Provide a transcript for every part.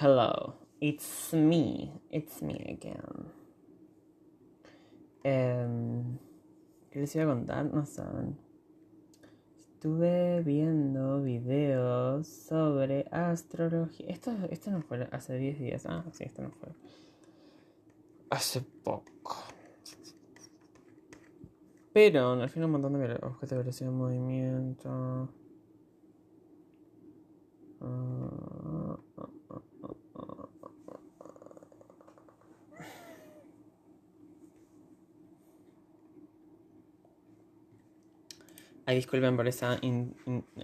Hello, it's me, it's me again. Em, ¿Qué les iba a contar? No saben. Estuve viendo videos sobre astrología. Esto, esto no fue hace 10 días. Ah, sí, esto no fue. Hace poco. Pero al final un montón de objetos de velocidad de movimiento. Ah, Ay, disculpen por esa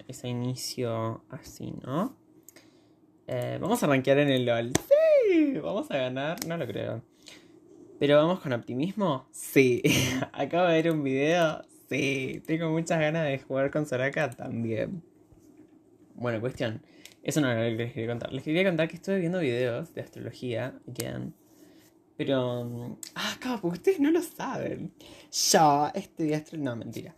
ese inicio así, ¿no? Eh, vamos a rankear en el LOL. ¡Sí! ¿Vamos a ganar? No lo creo. ¿Pero vamos con optimismo? Sí. Acabo de ver un video. Sí. Tengo muchas ganas de jugar con Soraka también. Bueno, cuestión. Eso no es lo que les quería contar. Les quería contar que estuve viendo videos de astrología, again. Pero. Ah, claro, porque ustedes no lo saben. Yo estudié astrología. No, mentira.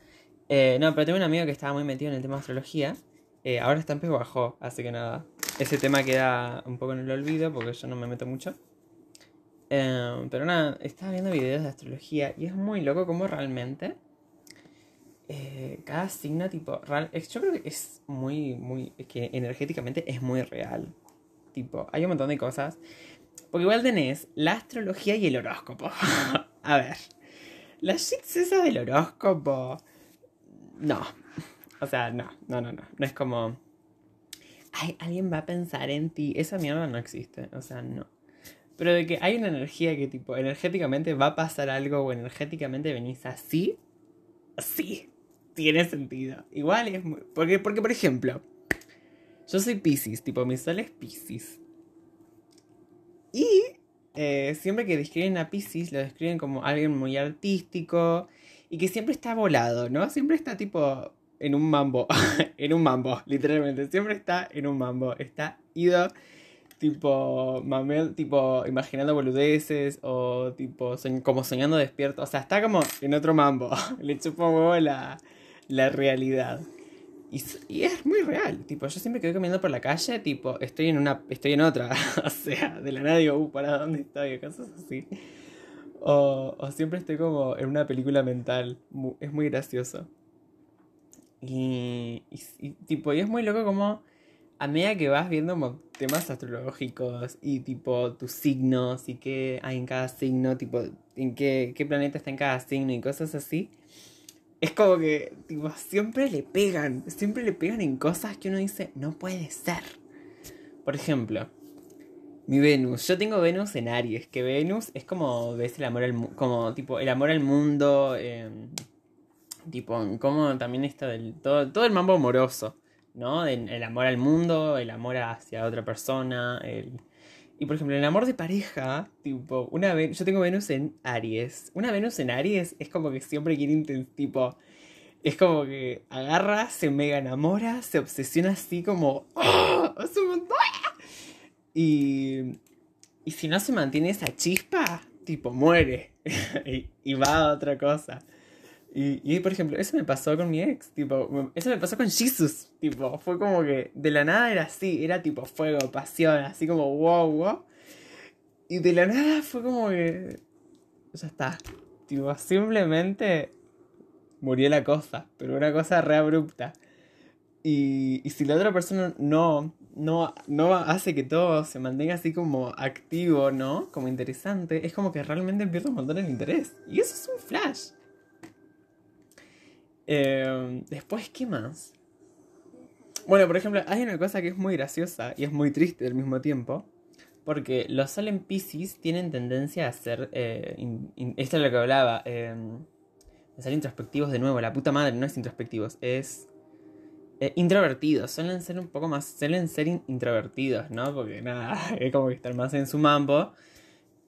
Eh, no, pero tengo un amigo que estaba muy metido en el tema de astrología. Eh, ahora está en pez bajó, así que nada. Ese tema queda un poco en el olvido porque yo no me meto mucho. Eh, pero nada, estaba viendo videos de astrología y es muy loco como realmente cada signo tipo yo creo que es muy, muy, que energéticamente es muy real. Tipo, hay un montón de cosas. Porque igual tenés la astrología y el horóscopo. A ver, la shit esa del horóscopo no. O sea, no, no, no, no. No es como. Ay, alguien va a pensar en ti. Esa mierda no existe. O sea, no. Pero de que hay una energía que, tipo, energéticamente va a pasar algo o energéticamente venís así. Sí. Tiene sentido. Igual es muy. Porque, porque por ejemplo, yo soy Pisces, tipo, mi sol es Pisces. Y eh, siempre que describen a Pisces, lo describen como alguien muy artístico y que siempre está volado, ¿no? Siempre está tipo en un mambo, en un mambo, literalmente, siempre está en un mambo, está ido tipo mamel, tipo imaginando boludeces o tipo como soñando despierto, o sea, está como en otro mambo, le chupa un huevo la, la realidad. Y, y, es muy real, tipo, yo siempre que voy caminando por la calle, tipo, estoy en una, estoy en otra, o sea, de la nada digo, uh, ¿para dónde estoy? Cosas así. O, siempre estoy como en una película mental. Es muy gracioso. Y, tipo, y es muy loco como a medida que vas viendo temas astrológicos y tipo tus signos y qué hay en cada signo, tipo en qué, qué planeta está en cada signo y cosas así, es como que tipo siempre le pegan, siempre le pegan en cosas que uno dice, no puede ser. Por ejemplo, mi Venus. Yo tengo Venus en Aries, que Venus es como ves el amor al como tipo el amor al mundo, em, tipo como también está del todo, todo el mambo amoroso, ¿no? El, amor al mundo, el amor hacia otra persona, el y por ejemplo, el amor de pareja, tipo, una vez yo tengo Venus en Aries. Una Venus en Aries es como que siempre quiere tipo es como que agarra, se mega enamora, se obsesiona así como ¡Oh! ¡Es un! Y, y si no se mantiene esa chispa, tipo, muere y, va a otra cosa. Y, y, por ejemplo, eso me pasó con mi ex, tipo, eso me pasó con Jesus, tipo, fue como que de la nada era así, era tipo fuego, pasión, así como wow, wow. Y de la nada fue como que ya está, tipo, simplemente murió la cosa, pero una cosa re abrupta. Y, y si la otra persona no, no, no hace que todo se mantenga así como activo, ¿no? Como interesante, es como que realmente pierde un montón el interés. Y eso es un flash. Em, después, ¿qué más? Bueno, por ejemplo, hay una cosa que es muy graciosa y es muy triste al mismo tiempo. Porque los Sol en Pisces tienen tendencia a ser. Eh, esto es lo que hablaba. Eh, ser introspectivos de nuevo. La puta madre no es introspectivos, es eh, introvertidos, suelen ser un poco más, suelen ser introvertidos, ¿no? Porque nada, es como que están más en su mambo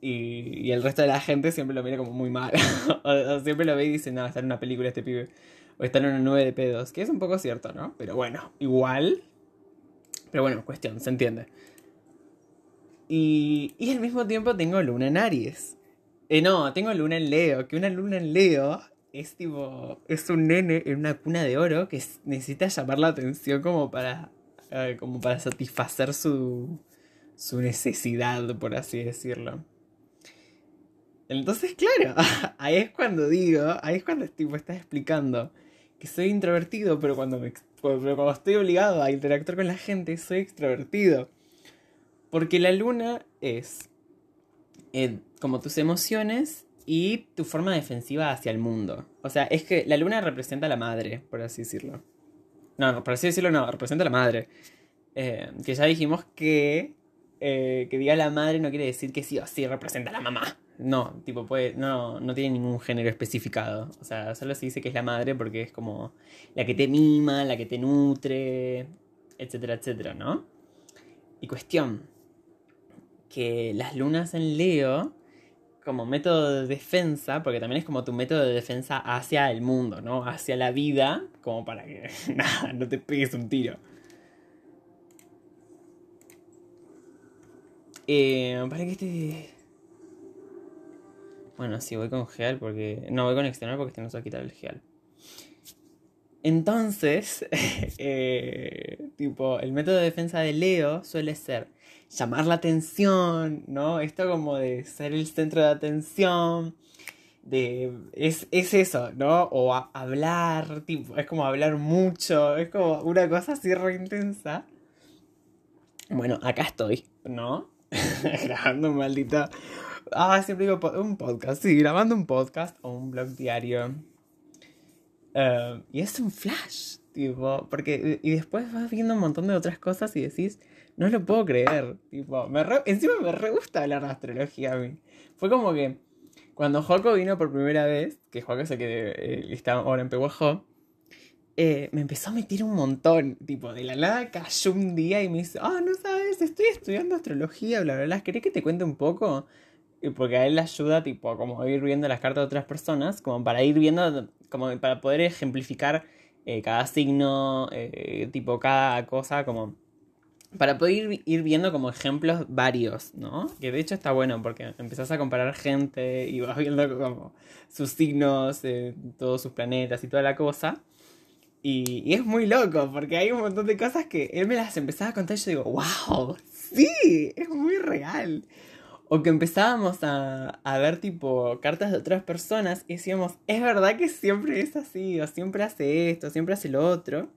y, y el resto de la gente siempre lo mira como muy mal. o, siempre lo ve y dice, no, está en una película este pibe. O está en una nube de pedos, que es un poco cierto, ¿no? Pero bueno, igual. Pero bueno, cuestión, se entiende. Y, y al mismo tiempo tengo luna en Aries. Eh, no, tengo luna en Leo, que una luna en Leo es tipo, es un nene en una cuna de oro que necesita llamar la atención como para, eh, como para satisfacer su, su necesidad, por así decirlo. Entonces, claro, ahí es cuando digo, ahí es cuando tipo estás explicando que soy introvertido, pero cuando, me, cuando estoy obligado a interactuar con la gente, soy extrovertido. Porque la luna es eh, como tus emociones y tu forma defensiva hacia el mundo. O sea, es que la luna representa a la madre, por así decirlo. No, por así decirlo, no, representa a la madre. Eh, que ya dijimos que eh, que diga la madre no quiere decir que sí o sí representa a la mamá. No, tipo, puede, no, no tiene ningún género especificado. O sea, solo se dice que es la madre porque es como la que te mima, la que te nutre, etcétera, etcétera, ¿no? Y cuestión, que las lunas en Leo, como método de defensa, porque también es como tu método de defensa hacia el mundo, ¿no? Hacia la vida, como para que no te pegues un tiro. Eh, para que este. Bueno, sí, voy con gel porque. No, voy con exterior porque tenemos que quitar el gel. Entonces, eh, tipo, el método de defensa de Leo suele ser llamar la atención, ¿no? Esto como de ser el centro de atención, de... Es, es eso, ¿no? O hablar, tipo, es como hablar mucho, es como una cosa así re intensa. Bueno, acá estoy, ¿no? grabando un maldito. Ah, siempre digo un podcast. Sí, grabando un podcast o un blog diario. Eh, y es un flash, tipo. Porque. Y después vas viendo un montón de otras cosas y decís. No lo puedo creer. Tipo. Me encima me re gusta hablar de astrología a mí. Fue como que. Cuando Joco vino por primera vez, que Joco es el que eh, ahora en Pehuajó, eh, me empezó a meter un montón. Tipo, de la nada cayó un día y me dice, ah, no sabes, estoy estudiando astrología, bla, bla, bla. ¿Querés que te cuente un poco? Porque a él le ayuda, tipo, como ir viendo las cartas de otras personas, como para ir viendo, como para poder ejemplificar eh, cada signo, eh, tipo, cada cosa, como para poder ir, viendo como ejemplos varios, ¿no? Que de hecho está bueno porque empezás a comparar gente y vas viendo como sus signos, todos sus planetas y toda la cosa. Y, es muy loco, porque hay un montón de cosas que él me las empezaba a contar y yo digo, wow, sí, es muy real. O que empezábamos a, a, ver tipo cartas de otras personas y decíamos, es verdad que siempre es así, o siempre hace esto, siempre hace lo otro.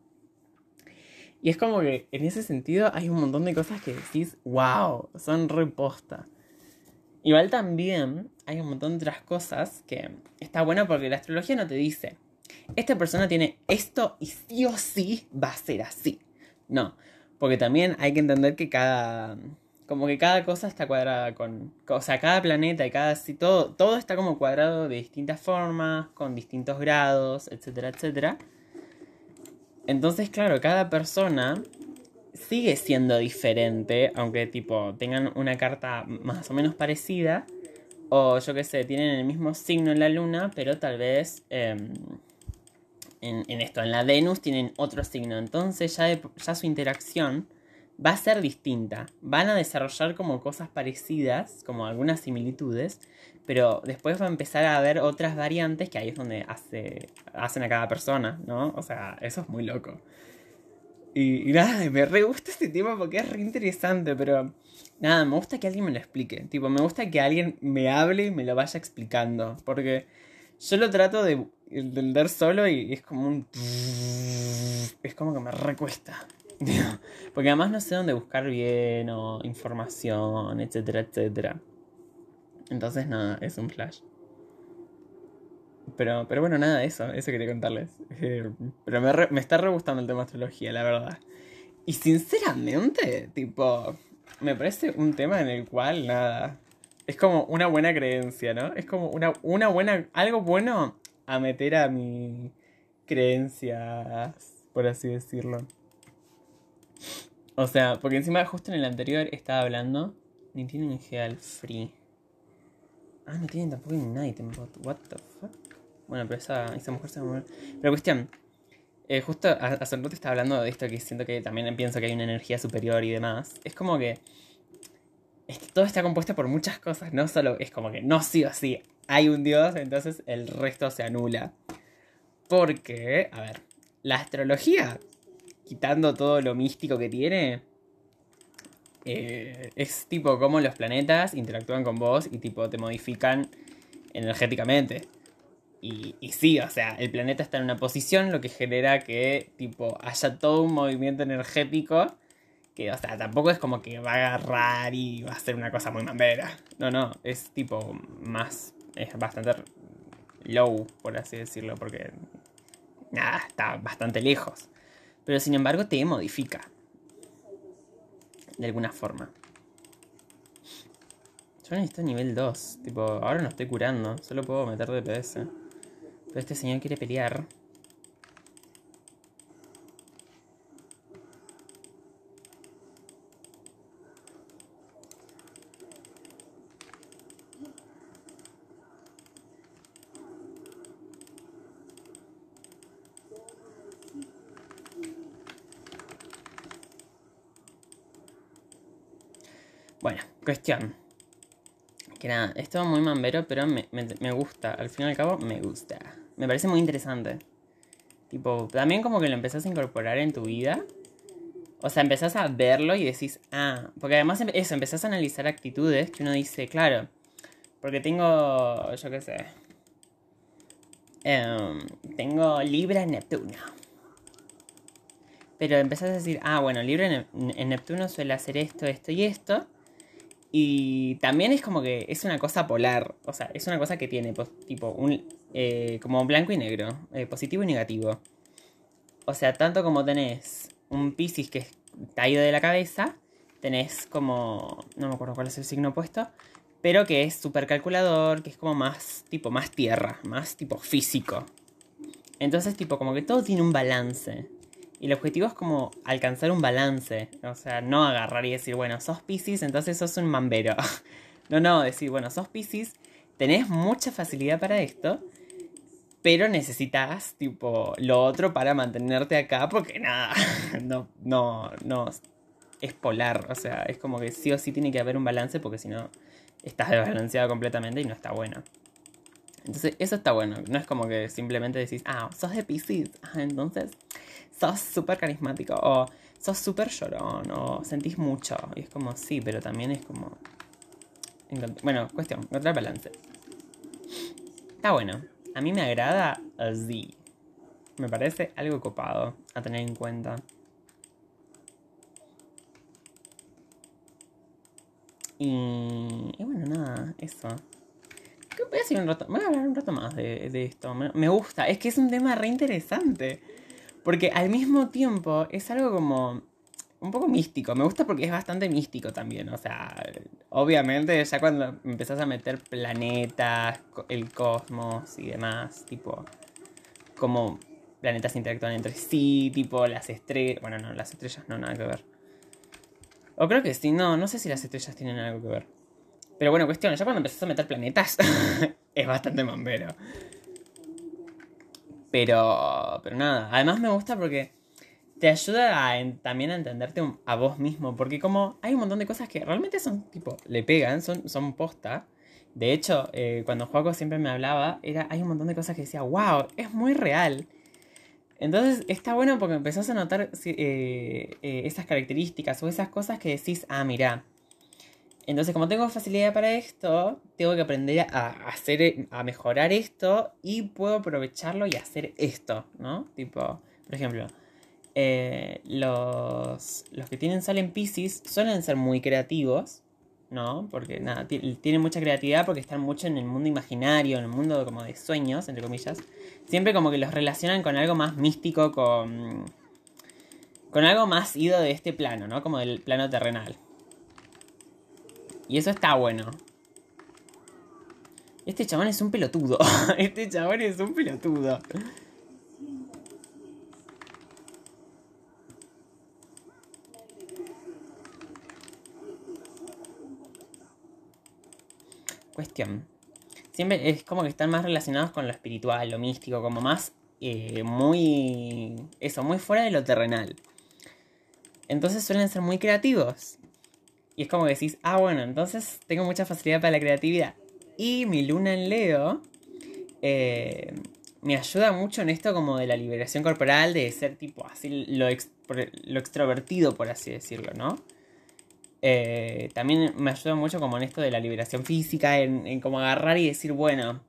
Y es como que en ese sentido hay un montón de cosas que decís, wow, son reposta. Igual también hay un montón de otras cosas que está bueno porque la astrología no te dice, esta persona tiene esto y sí o sí va a ser así. No, porque también hay que entender que cada como que cada cosa está cuadrada con, o sea, cada planeta y cada todo todo está como cuadrado de distintas formas, con distintos grados, etcétera, etcétera. Entonces, claro, cada persona sigue siendo diferente, aunque tipo tengan una carta más o menos parecida, o yo qué sé, tienen el mismo signo en la luna, pero tal vez em, en, esto, en la Venus tienen otro signo, entonces ya, ya su interacción va a ser distinta. Van a desarrollar como cosas parecidas, como algunas similitudes, pero después va a empezar a haber otras variantes que ahí es donde hace, hacen a cada persona, ¿no? O sea, eso es muy loco. Y, nada, me re gusta este tema porque es re interesante, pero nada, me gusta que alguien me lo explique. Tipo, me gusta que alguien me hable y me lo vaya explicando. Porque yo lo trato de entender solo y es como un... Es como que me recuesta. Porque además no sé dónde buscar bien o información, etcétera, etcétera. Entonces nada, es un flash. Pero, pero bueno, nada, eso, eso quería contarles. Eh, pero me, me está re gustando el tema de astrología, la verdad. Y sinceramente, tipo, me parece un tema en el cual nada. Es como una buena creencia, ¿no? Es como una, una buena. algo bueno a meter a mi creencias, por así decirlo. O sea, porque encima justo en el anterior estaba hablando. Ni tienen Geal Free. Ah, no tienen tampoco Bot. What the fuck? Bueno, pero esa, esa mujer se va a mover. Pero cuestión. Eh, justo rato estaba hablando de esto que siento que también pienso que hay una energía superior y demás. Es como que. todo está compuesto por muchas cosas. No solo es como que no sí o sí hay un dios, entonces el resto se anula. Porque, a ver, la astrología, quitando todo lo místico que tiene, eh, es tipo cómo los planetas interactúan con vos y tipo te modifican energéticamente. Y, y, sí, o sea, el planeta está en una posición, lo que genera que tipo haya todo un movimiento energético que, o sea, tampoco es como que va a agarrar y va a ser una cosa muy mambera. No, no, es tipo más, es bastante low, por así decirlo, porque nada, está bastante lejos. Pero sin embargo te modifica. De alguna forma. Yo necesito nivel 2. Tipo, ahora no estoy curando. Solo puedo meter DPS. Pero este señor quiere pelear. Bueno, cuestión. Que nada, esto muy mambero, pero me, gusta. Al fin y al cabo, me gusta. Me parece muy interesante. Tipo, también como que lo empezás a incorporar en tu vida. O sea, empezás a verlo y decís, ah, porque además eso, empezás a analizar actitudes que uno dice, claro, porque tengo, yo qué sé, em, tengo Libra en Neptuno. Pero empezás a decir, ah, bueno, Libra en Neptuno suele hacer esto, esto y esto. Y también es como que es una cosa polar, o sea, es una cosa que tiene tipo un eh, como blanco y negro, eh, positivo y negativo. O sea, tanto como tenés un Piscis que está ido de la cabeza, tenés como, no me acuerdo cuál es el signo opuesto, pero que es súper calculador, que es como más tipo más tierra, más tipo físico. Entonces tipo como que todo tiene un balance. Y el objetivo es como alcanzar un balance. O sea, no agarrar y decir, bueno, sos Pisces, entonces sos un mambero. no, no, decir, bueno, sos Pisces, tenés mucha facilidad para esto, pero necesitas, tipo, lo otro para mantenerte acá, porque nada, no, no, no, es polar. O sea, es como que sí o sí tiene que haber un balance, porque si no, estás desbalanceado completamente y no está bueno. Entonces, eso está bueno. No es como que simplemente decís, ah, sos de Pisces. Ah, entonces sos súper carismático o sos súper llorón o sentís mucho. Y es como, sí, pero también es como... Bueno, cuestión, encontrar balance. Está bueno. A mí me agrada así. Me parece algo copado a tener en cuenta. Y, y bueno, nada, eso. Voy a, un rato, voy a hablar un rato más de, de esto. Me, me, gusta. Es que es un tema re interesante. Porque al mismo tiempo es algo como un poco místico. Me gusta porque es bastante místico también. O sea, obviamente ya cuando empezás a meter planetas, el cosmos y demás, tipo, como planetas interactúan entre sí, tipo las estrellas. Bueno, no, las estrellas no, nada que ver. O creo que sí, no, no sé si las estrellas tienen algo que ver. Pero bueno, cuestión, ya cuando empezás a meter planetas, es bastante mambero. Pero, pero nada, además me gusta porque te ayuda también a entenderte a vos mismo. Porque como hay un montón de cosas que realmente son tipo, le pegan, son, son posta. De hecho, eh, cuando Juaco siempre me hablaba, era, hay un montón de cosas que decía, wow, es muy real. Entonces está bueno porque empezás a notar eh, eh, esas características o esas cosas que decís, ah, mira, entonces, como tengo facilidad para esto, tengo que aprender a hacer, a mejorar esto y puedo aprovecharlo y hacer esto, ¿no? Tipo, por ejemplo, eh, los, los que tienen sol en Pisces suelen ser muy creativos, ¿no? Porque nada, tienen mucha creatividad porque están mucho en el mundo imaginario, en el mundo como de sueños, entre comillas. Siempre como que los relacionan con algo más místico, con, con algo más ido de este plano, ¿no? Como del plano terrenal. Y eso está bueno. Este chabón es un pelotudo. este chabón es un pelotudo. Cuestión. Siempre es como que están más relacionados con lo espiritual, lo místico, como más eh, muy... Eso, muy fuera de lo terrenal. Entonces suelen ser muy creativos. Y es como que decís, ah, bueno, entonces tengo mucha facilidad para la creatividad. Y mi luna en Leo eh, me ayuda mucho en esto como de la liberación corporal, de ser tipo así lo, lo extrovertido, por así decirlo, ¿no? Eh, también me ayuda mucho como en esto de la liberación física, en, en como agarrar y decir, bueno,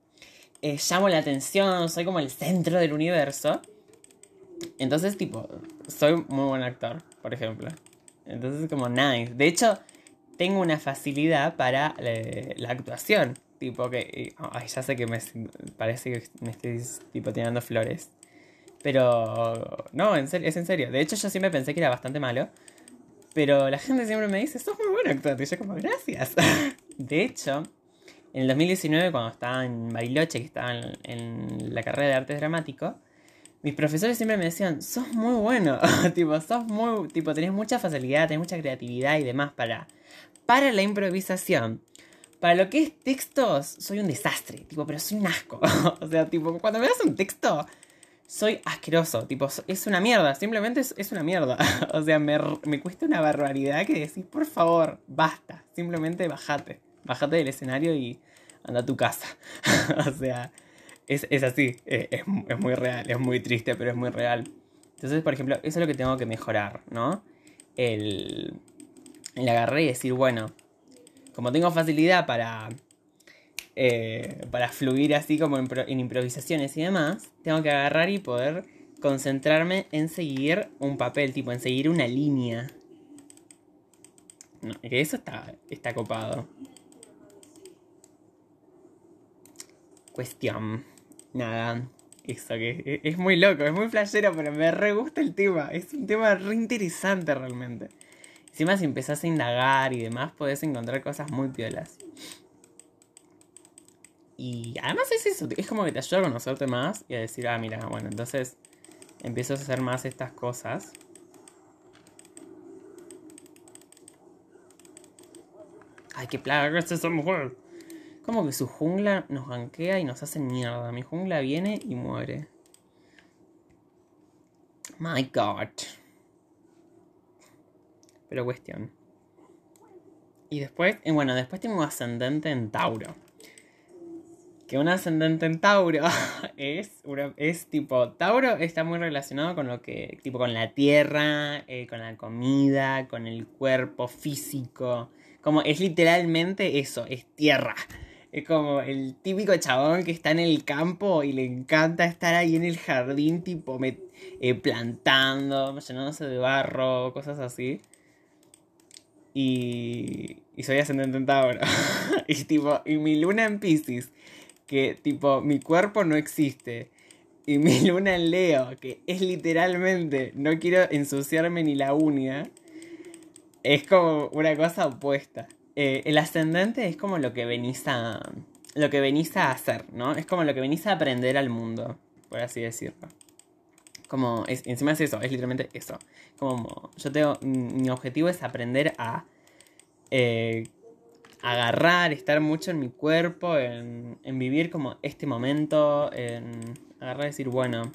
eh, llamo la atención, soy como el centro del universo. Entonces, tipo, soy muy buen actor, por ejemplo. Entonces, como nice. De hecho, tengo una facilidad para eh, la actuación. Tipo que. Ay, ya sé que me parece que me estoy tipo tirando flores. Pero. No, en serio, es en serio. De hecho, yo siempre pensé que era bastante malo. Pero la gente siempre me dice, sos muy buen actor. Y yo como, gracias. de hecho, en el 2019, cuando estaba en Bariloche, que estaba en, en la carrera de artes dramático, mis profesores siempre me decían, sos muy bueno, tipo, sos muy, tipo, tenés mucha facilidad, tenés mucha creatividad y demás para, para la improvisación. Para lo que es textos, soy un desastre, tipo, pero soy un asco. o sea, tipo, cuando me das un texto, soy asqueroso, tipo, es una mierda, simplemente es, una mierda. o sea, me, me, cuesta una barbaridad que decís, por favor, basta, simplemente bajate, bajate del escenario y anda a tu casa. o sea, es, así, es, es, muy real, es muy triste, pero es muy real. Entonces, por ejemplo, eso es lo que tengo que mejorar, ¿no? El, el agarrar y decir, bueno, como tengo facilidad para, eh, para fluir así como en, improvisaciones y demás, tengo que agarrar y poder concentrarme en seguir un papel, tipo en seguir una línea. No, que eso está, está copado. Cuestión nada, eso que es muy loco, es muy flashero, pero me re gusta el tema. Es un tema re interesante realmente. Encima si empezás a indagar y demás, podés encontrar cosas muy piolas. Y además es eso, es como que te ayuda a conocerte más y a decir, ah, mira, bueno, entonces empiezo a hacer más estas cosas. Ay, qué plaga es esa mujer. Como que su jungla nos ganquea y nos hace mierda. Mi jungla viene y muere. My God. Pero cuestión. Y después, bueno, después tengo un ascendente en Tauro. Que un ascendente en Tauro es, es tipo, Tauro está muy relacionado con lo que, tipo con la tierra, eh, con la comida, con el cuerpo físico. Como es literalmente eso, es tierra. Es como el típico chabón que está en el campo y le encanta estar ahí en el jardín, tipo eh, plantando, llenándose de barro, cosas así. Y, y soy ascendente en Tauro. y tipo, y mi luna en Pisces, que tipo, mi cuerpo no existe. Y mi luna en Leo, que es literalmente, no quiero ensuciarme ni la uña. Es como una cosa opuesta. Eh, el ascendente es como lo que venís a. Lo que venís a hacer, ¿no? Es como lo que venís a aprender al mundo, por así decirlo. Como, encima es eso, es literalmente eso. Como, yo tengo, mi objetivo es aprender a eh, agarrar, estar mucho en mi cuerpo, en, en vivir como este momento, en agarrar y decir, bueno,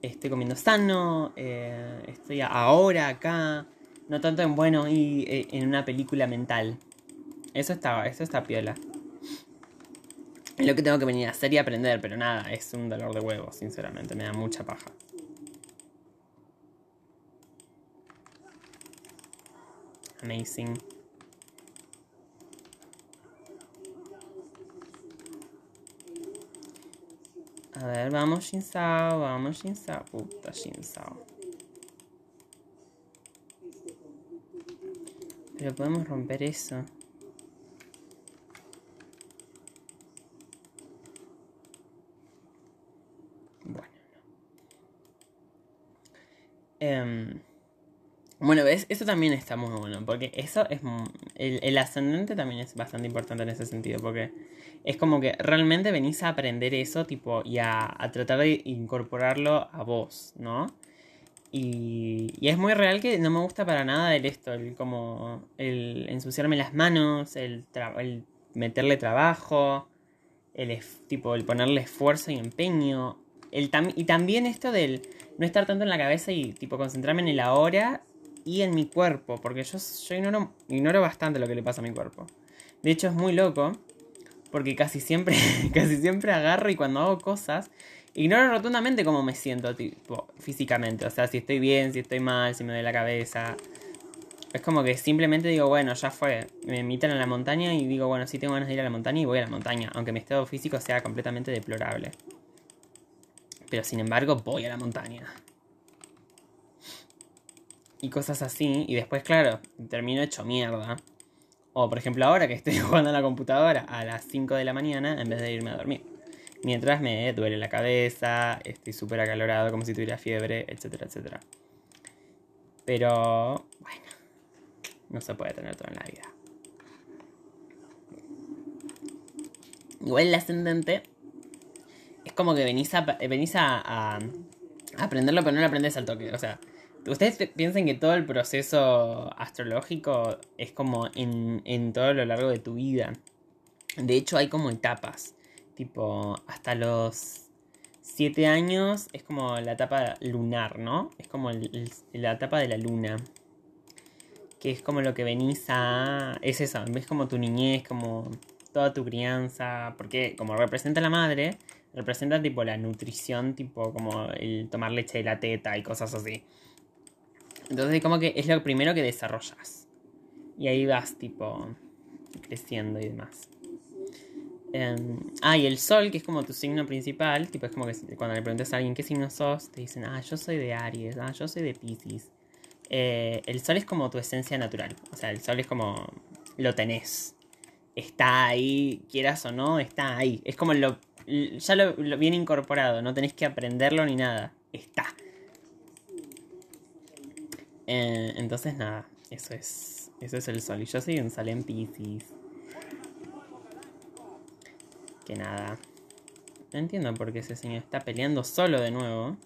estoy comiendo sano, eh, estoy ahora acá, no tanto en, bueno, y en una película mental, eso está, eso está piola. Es lo que tengo que venir a hacer y aprender, pero nada, es un dolor de huevos, sinceramente, me da mucha paja. Amazing. A ver, vamos Shinsao, vamos Shinsao. Puta Shinsao. Pero podemos romper eso. Em, bueno. Eso también está muy bueno, porque eso es... El, ascendente también es bastante importante en ese sentido, porque es como que realmente venís a aprender eso, tipo, y a, tratar de incorporarlo a vos, ¿no? Y, y, es muy real que no me gusta para nada el esto, el como el ensuciarme las manos, el, el meterle trabajo, el tipo el ponerle esfuerzo y empeño. Y también esto del no estar tanto en la cabeza y tipo concentrarme en el ahora y en mi cuerpo, porque yo, yo ignoro, ignoro bastante lo que le pasa a mi cuerpo. De hecho es muy loco, porque casi siempre, casi siempre agarro y cuando hago cosas, ignoro rotundamente cómo me siento tipo, físicamente. O sea, si estoy bien, si estoy mal, si me duele la cabeza. Es como que simplemente digo, bueno, ya fue. Me invitan a la montaña y digo, bueno, sí tengo ganas de ir a la montaña y voy a la montaña, aunque mi estado físico sea completamente deplorable. Pero sin embargo, voy a la montaña. Y cosas así. Y después, claro, termino hecho mierda. O por ejemplo ahora que estoy jugando a la computadora a las 5 de la mañana en vez de irme a dormir. Mientras me duele la cabeza, estoy súper acalorado como si tuviera fiebre, etcétera, etcétera. Pero bueno, no se puede tener todo en la vida. Igual el ascendente como que venís a, venís a, aprenderlo, pero no lo aprendes al toque. O sea, ustedes piensen que todo el proceso astrológico es como en, en todo lo largo de tu vida. De hecho, hay como etapas. Tipo, hasta los 7 años es como la etapa lunar, ¿no? Es como la etapa de la luna. Que es como lo que venís a... Es eso, ves como tu niñez, como toda tu crianza. Porque como representa la madre, representa tipo la nutrición, tipo como el tomar leche de la teta y cosas así. Entonces como que es lo primero que desarrollas. Y ahí vas tipo creciendo y demás. Em, ah, y el sol, que es como tu signo principal, tipo es como que cuando le preguntas a alguien qué signo sos, te dicen, ah, yo soy de Aries, ah, yo soy de Pisces. Eh, el sol es como tu esencia natural, o sea, el sol es como lo tenés. Está ahí, quieras o no, está ahí. Es como lo, ya lo, viene incorporado, no tenés que aprenderlo ni nada, está. Eh, entonces nada, eso es, eso es el sol. Y yo soy un sol en Pisces que nada. No entiendo por qué ese señor está peleando solo de nuevo.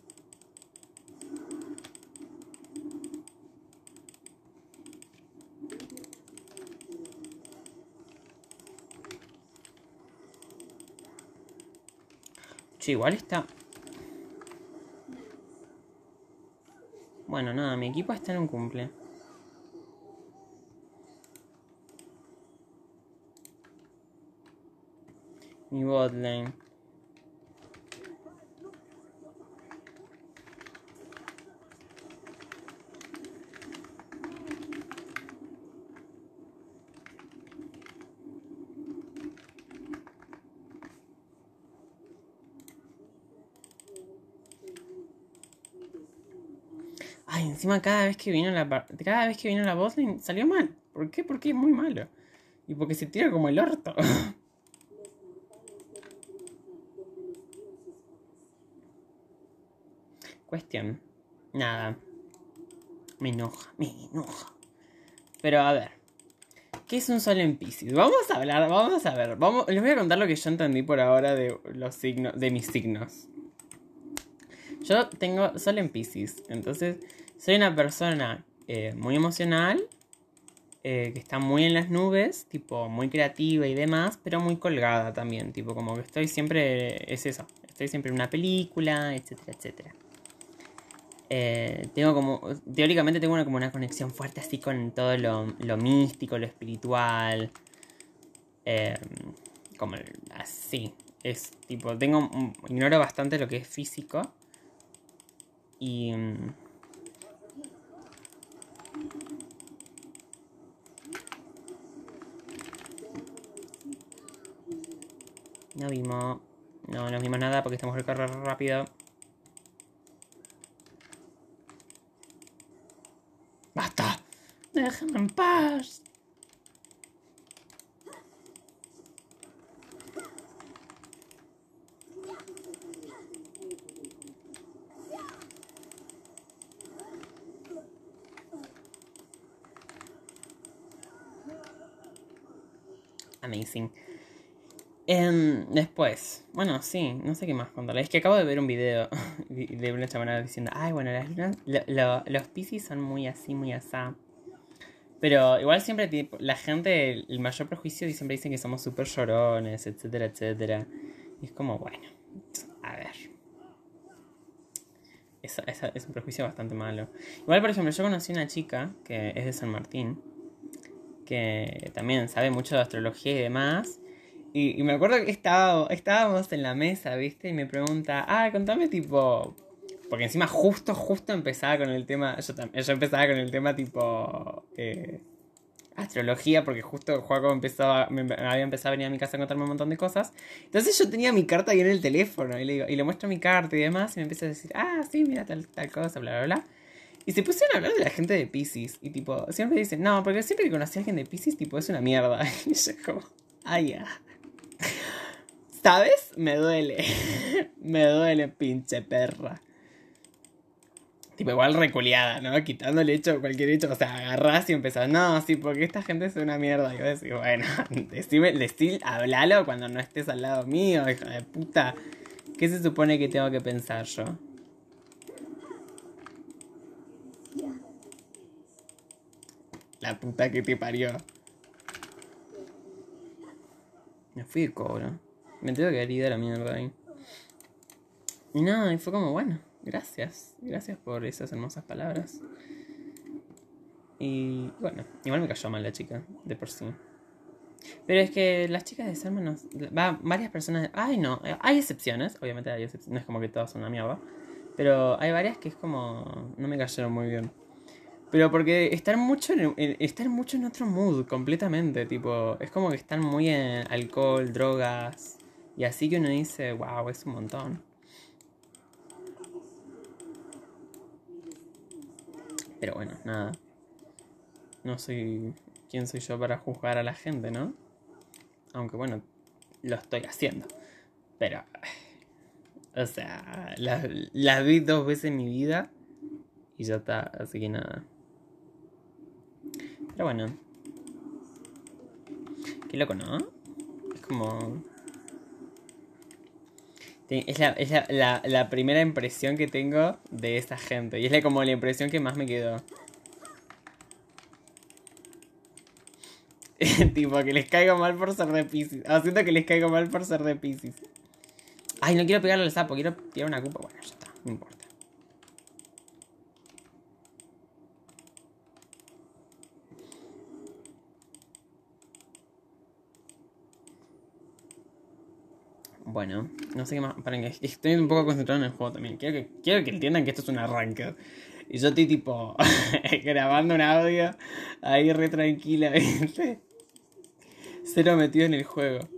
Che, igual está... Bueno, nada, mi equipo está en un cumple. mi botlane. Ay, encima cada vez que vino la cada vez que vino la botlane salió mal. ¿Por qué? Porque es muy malo. Y porque se tira como el orto. Cuestión. Nada. Me enoja, me enoja. Pero a ver. ¿Qué es un sol en Pisces? Vamos a hablar, vamos a ver. Les voy a contar lo que yo entendí por ahora de los signos, de mis signos. Yo tengo sol en Pisces. Entonces, soy una persona eh, muy emocional. Eh, que está muy en las nubes, tipo muy creativa y demás, pero muy colgada también, tipo como que estoy siempre, es eso, estoy siempre en una película, etcétera, etcétera. Eh, tengo como, teóricamente tengo una, como una conexión fuerte así con todo lo, místico, lo espiritual. Como así. Es tipo, tengo, ignoro bastante lo que es físico. Y... No vimos... No, no vimos nada porque estamos recorriendo rápido. ¡Basta! ¡Déjame en paz! Amazing. Em, después, bueno, sí, no sé qué más contarles. Es que acabo de ver un video de una chamana diciendo, ay, bueno, las los piscis son muy así, muy asá. Pero igual siempre la gente, el mayor prejuicio siempre dicen que somos súper llorones, etcétera, etcétera. Y es como, bueno, a ver. Eso, es un prejuicio bastante malo. Igual, por ejemplo, yo conocí una chica que es de San Martín, que también sabe mucho de astrología y demás. Y, me acuerdo que estaba, estábamos en la mesa, ¿viste? Y me pregunta, ah, contame tipo, Porque encima justo, justo empezaba con el tema, yo, yo empezaba con el tema tipo eh, astrología, porque justo Juaco empezaba, me, había empezado a venir a mi casa a contarme un montón de cosas. Entonces yo tenía mi carta ahí en el teléfono y le, digo, y le muestro mi carta y demás y me empieza a decir, ah, sí, mira tal, tal cosa, bla, bla, bla. Y se pusieron a hablar de la gente de Pisces. Y tipo, siempre dicen, no, porque siempre que conocí a alguien de Pisces, tipo, es una mierda. Y yo como, ay, ya. ¿Sabes? Me duele. Me duele, pinche perra. Tipo, igual reculeada, ¿no? Quitando el hecho, cualquier hecho. O sea, agarrás y empezás, no, sí, porque esta gente es una mierda. Y yo decía, bueno, decime, hablalo cuando no estés al lado mío, hija de puta. ¿Qué se supone que tengo que pensar yo? La puta que te parió. Me fui de cobro. Me tengo que ir a la mierda ahí. Y nada, y fue como, bueno, gracias. Gracias por esas hermosas palabras. Y bueno, igual me cayó mal la chica, de por sí. Pero es que las chicas de Selma nos. Va, varias personas. Ay, no. Hay excepciones. Obviamente hay excepciones. No es como que todas son una mierda. Pero hay varias que es como. No me cayeron muy bien. Pero porque están mucho en, mucho en otro mood completamente, tipo, es como que están muy en alcohol, drogas, y así que uno dice, wow, es un montón. Pero bueno, nada. No soy... ¿Quién soy yo para juzgar a la gente, no? Aunque bueno, lo estoy haciendo. Pero... O sea, las la vi dos veces en mi vida y ya está, así que nada. Pero bueno. Qué loco, ¿no? Es como... Es, la, es la, la, primera impresión que tengo de esta gente. Y es la, como la impresión que más me quedó. tipo, que les caigo mal por ser de Pisces. Ah, siento que les caigo mal por ser de Pisces. Ay, no quiero pegarle al sapo, quiero tirar una culpa. Bueno, ya está, no importa. Bueno, no sé qué más. Estoy un poco concentrado en el juego también. Quiero que, quiero que entiendan que esto es un arranque. Y yo estoy tipo grabando un audio ahí re tranquila, Cero metido en el juego.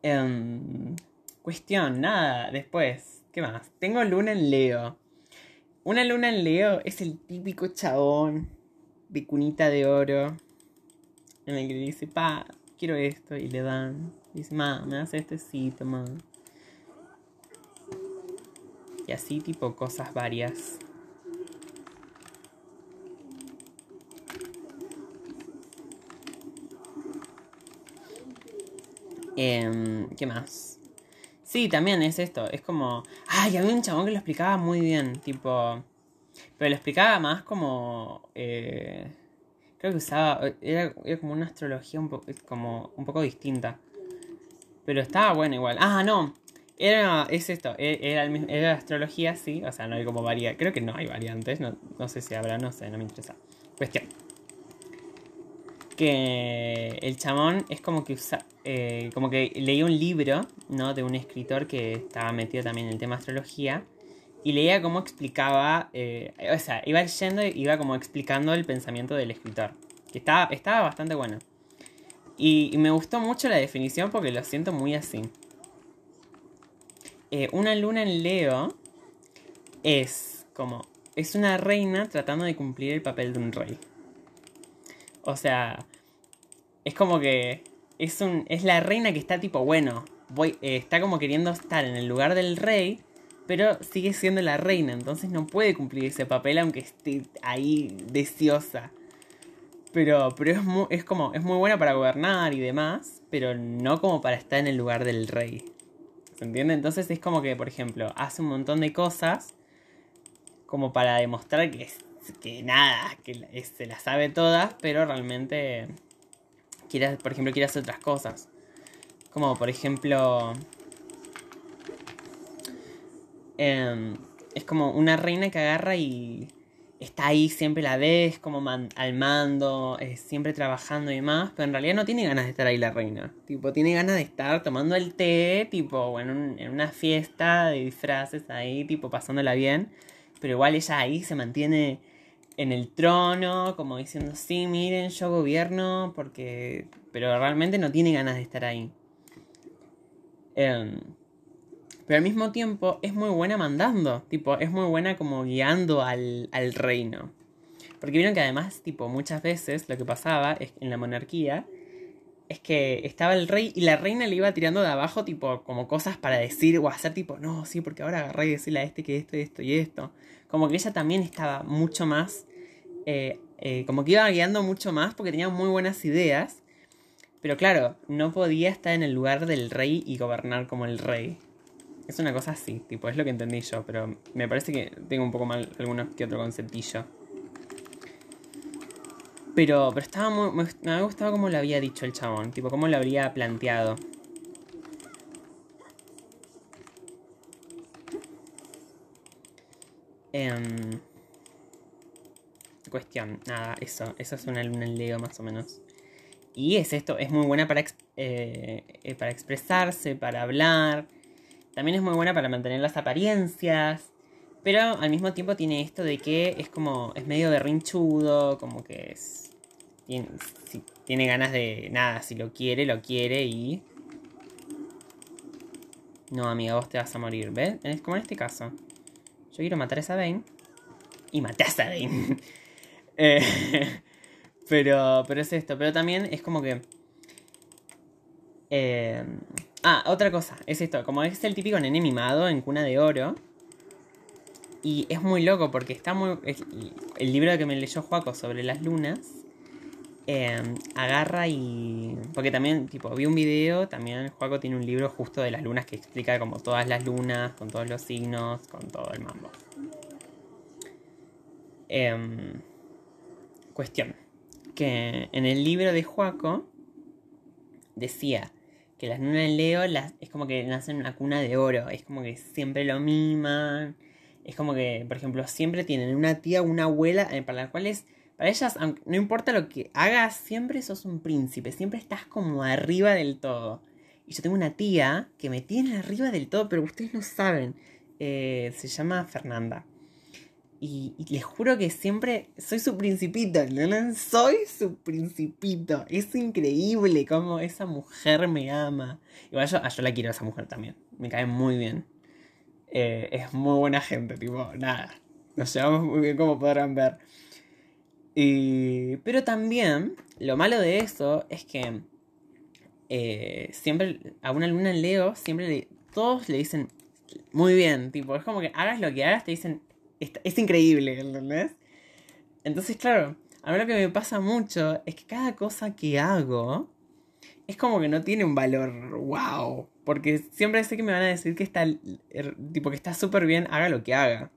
Em, cuestión, nada, después. ¿Qué más? Tengo luna en Leo. Una luna en Leo es el típico chabón de cunita de oro. En el que dice, pa, quiero esto. Y le dan Dice, ma, me hace este sí, toma. Y así tipo cosas varias. Eh, ¿Qué más? Sí, también es esto. Es como. Ay, había un chabón que lo explicaba muy bien. Tipo. Pero lo explicaba más como. Eh, creo que usaba. Era, como una astrología un, como un poco distinta. Pero estaba bueno igual. Ah, no. Era, es esto, e, era, era astrología, sí. O sea, no hay como variantes. Creo que no hay variantes. No, no sé si habrá, no sé, no me interesa. Cuestión. Que el chamón es como que usa, eh, como que leía un libro, ¿no? De un escritor que estaba metido también en el tema astrología. Y leía cómo explicaba, eh, o sea, iba leyendo y iba como explicando el pensamiento del escritor. Que estaba, estaba bastante bueno. Y, me gustó mucho la definición porque lo siento muy así. Eh, una luna en Leo es como. Es una reina tratando de cumplir el papel de un rey. O sea. Es como que. Es, un, es la reina que está tipo, bueno, voy, eh, está como queriendo estar en el lugar del rey, pero sigue siendo la reina, entonces no puede cumplir ese papel aunque esté ahí deseosa. Pero, pero es, muy, es como, es muy buena para gobernar y demás, pero no como para estar en el lugar del rey. ¿Se entiende? Entonces es como que, por ejemplo, hace un montón de cosas como para demostrar que, que nada, que se las sabe todas, pero realmente quiere, por ejemplo, quiere hacer otras cosas. Como por ejemplo... Em, es como una reina que agarra y está ahí, siempre la ves como al mando, siempre trabajando y más, pero en realidad no tiene ganas de estar ahí la reina. Tipo, tiene ganas de estar tomando el té, tipo, bueno, en una fiesta de disfraces ahí, tipo, pasándola bien, pero igual ella ahí se mantiene en el trono, como diciendo, sí, miren, yo gobierno, porque... Pero realmente no tiene ganas de estar ahí. Em, pero al mismo tiempo es muy buena mandando, tipo, es muy buena como guiando al, al reino. Porque vieron que además, tipo, muchas veces lo que pasaba es, en la monarquía es que estaba el rey y la reina le iba tirando de abajo, tipo, como cosas para decir o hacer, tipo, no, sí, porque ahora agarré y decirle a este que esto y esto y esto. Como que ella también estaba mucho más, eh, eh, como que iba guiando mucho más porque tenía muy buenas ideas. Pero claro, no podía estar en el lugar del rey y gobernar como el rey. Es una cosa así, tipo, es lo que entendí yo, pero me parece que tengo un poco mal algunos que otro conceptillo. Pero, pero estaba muy, me, me gustado cómo lo había dicho el chabón, tipo, cómo lo habría planteado. Eh, cuestión, nada, eso, eso es una luna en Leo más o menos. Y es esto, es muy buena para, eh, eh, para expresarse, para hablar, también es muy buena para mantener las apariencias. Pero al mismo tiempo tiene esto de que es como. es medio berrinchudo. Como que es. Tiene, ganas de. Nada, si lo quiere, lo quiere y. No, amiga, vos te vas a morir, ¿ves? Es como en este caso. Yo quiero matar a Sabine. Y maté a Sabine. eh, pero, pero es esto. Pero también es como que. Eh, Ah, otra cosa, es esto, como es el típico nene mimado en cuna de oro. Y es muy loco porque está muy... El libro que me leyó Juaco sobre las lunas. Em, agarra y... Porque también, tipo, vi un video, también Juaco tiene un libro justo de las lunas que explica como todas las lunas, con todos los signos, con todo el mambo. Em, cuestión. Que en el libro de Juaco decía que las lunas Leo es como que nacen en una cuna de oro, es como que siempre lo miman, es como que, por ejemplo, siempre tienen una tía o una abuela eh, para las cuales, para ellas, no importa lo que hagas, siempre sos un príncipe, siempre estás como arriba del todo. Y yo tengo una tía que me tiene arriba del todo, pero ustedes no saben, eh, se llama Fernanda. Y, les juro que siempre soy su principito, ¿no? Soy su principito. Es increíble cómo esa mujer me ama. Igual yo, ah, yo la quiero a esa mujer también. Me cae muy bien. Eh, es muy buena gente, tipo, nada. Nos llevamos muy bien como podrán ver. Y, pero también, lo malo de eso es que eh, siempre, a una luna en Leo, siempre todos le dicen muy bien, tipo, es como que hagas lo que hagas, te dicen es, increíble, ¿entendés? Entonces, claro, a mí lo que me pasa mucho es que cada cosa que hago es como que no tiene un valor wow. Porque siempre sé que me van a decir que está, er, tipo, que está súper bien, haga lo que haga.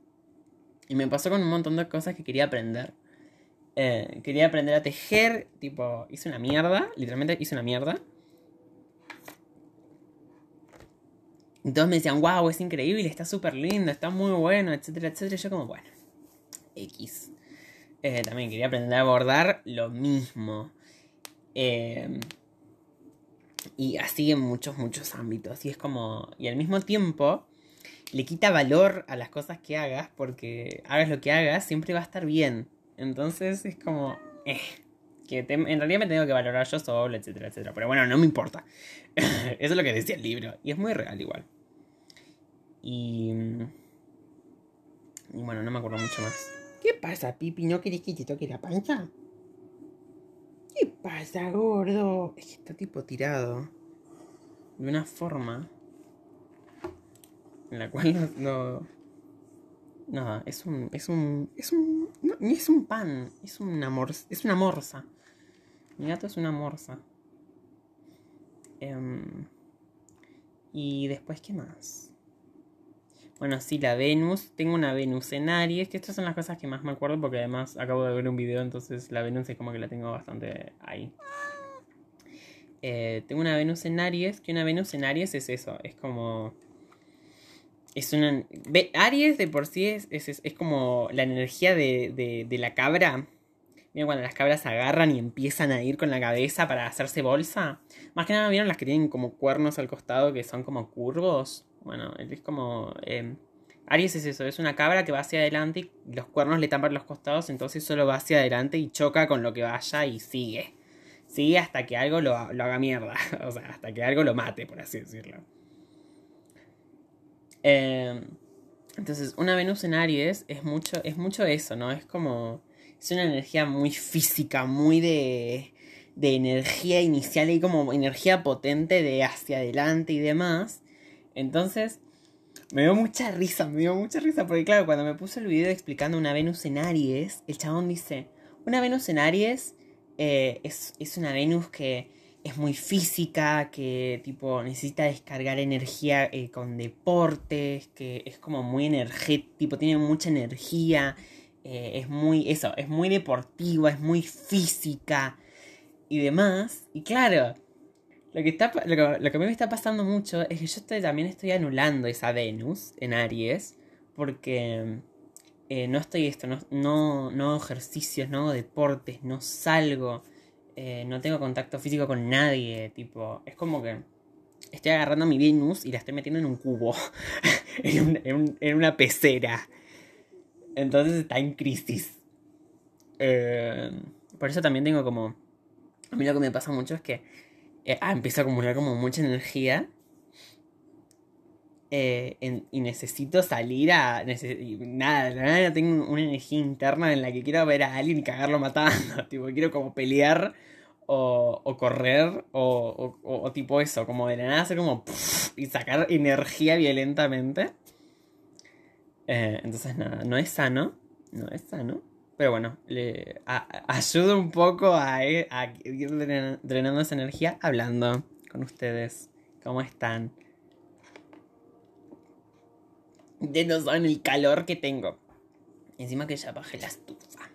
Y me pasó con un montón de cosas que quería aprender. Eh, quería aprender a tejer, tipo, hice una mierda, literalmente hice una mierda. Todos me decían, wow, es increíble, está súper lindo, está muy bueno, etcétera, etcétera. yo como, bueno, X. Eh, también quería aprender a bordar lo mismo. Em, y así en muchos, muchos ámbitos. Y es como, y al mismo tiempo, le quita valor a las cosas que hagas, porque hagas lo que hagas, siempre va a estar bien. Entonces es como, eh, que en realidad me tengo que valorar yo solo, etcétera, etcétera. Pero bueno, no me importa. Eso es lo que decía el libro. Y es muy real igual. Y... Y bueno, no me acuerdo mucho más. ¿Qué pasa, Pipi? ¿No querés que te toque la pancha? ¿Qué pasa, gordo? Es que está tipo tirado. De una forma. En la cual no. Nada, es un. Es un. Es un. No, ni es un pan. Es una morsa. Es una morsa. Mi gato es una morsa. Em, y después, ¿qué más? Bueno, sí, la Venus. Tengo una Venus en Aries, que estas son las cosas que más me acuerdo porque además acabo de ver un video, entonces la Venus es como que la tengo bastante ahí. Eh, tengo una Venus en Aries, que una Venus en Aries es eso, es como... es una... Aries de por sí es, es, es- como la energía de, de la cabra. Miren cuando las cabras agarran y empiezan a ir con la cabeza para hacerse bolsa. Más que nada, ¿vieron las que tienen como cuernos al costado que son como curvos? Bueno, es como... eh, Aries es eso, es una cabra que va hacia adelante y los cuernos le tapan los costados, entonces solo va hacia adelante y choca con lo que vaya y sigue. Sigue hasta que algo lo, lo haga mierda. O sea, hasta que algo lo mate, por así decirlo. Eh, entonces, una Venus en Aries es mucho, es mucho eso, ¿no? Es como. Es una energía muy física, muy de. de energía inicial y como energía potente de hacia adelante y demás. Entonces. Me dio mucha risa, me dio mucha risa, porque claro, cuando me puso el video explicando una Venus en Aries, el chabón dice, una Venus en Aries eh, es, es una Venus que es muy física, que tipo necesita descargar energía eh, con deportes, que es como muy energético, tipo tiene mucha energía, eh, es muy, eso, es muy deportiva, es muy física y demás. Y claro, lo que, está, lo, que, a mí me está pasando mucho es que yo estoy, también estoy anulando esa Venus en Aries, porque eh, no estoy esto, no, no, no hago ejercicios, no hago deportes, no salgo, eh, no tengo contacto físico con nadie, tipo, es como que estoy agarrando mi Venus y la estoy metiendo en un cubo, en, en una pecera. Entonces está en crisis. Eh, por eso también tengo como... A mí lo que me pasa mucho es que eh, ah, empiezo a acumular como mucha energía. eh, y necesito salir a... nece- y nada, nada tengo una energía interna en la que quiero ver a alguien y cagarlo matando. tipo, quiero como pelear o, o correr o- o- o tipo eso, como de la nada hacer como... y sacar energía violentamente. Eh, entonces nada, no es sano. No es sano. Pero bueno, le a- ayuda un poco a, e- a ir dren- drenando esa energía hablando con ustedes. ¿Cómo están? De no saben el calor que tengo. Encima que ya bajé la estufa.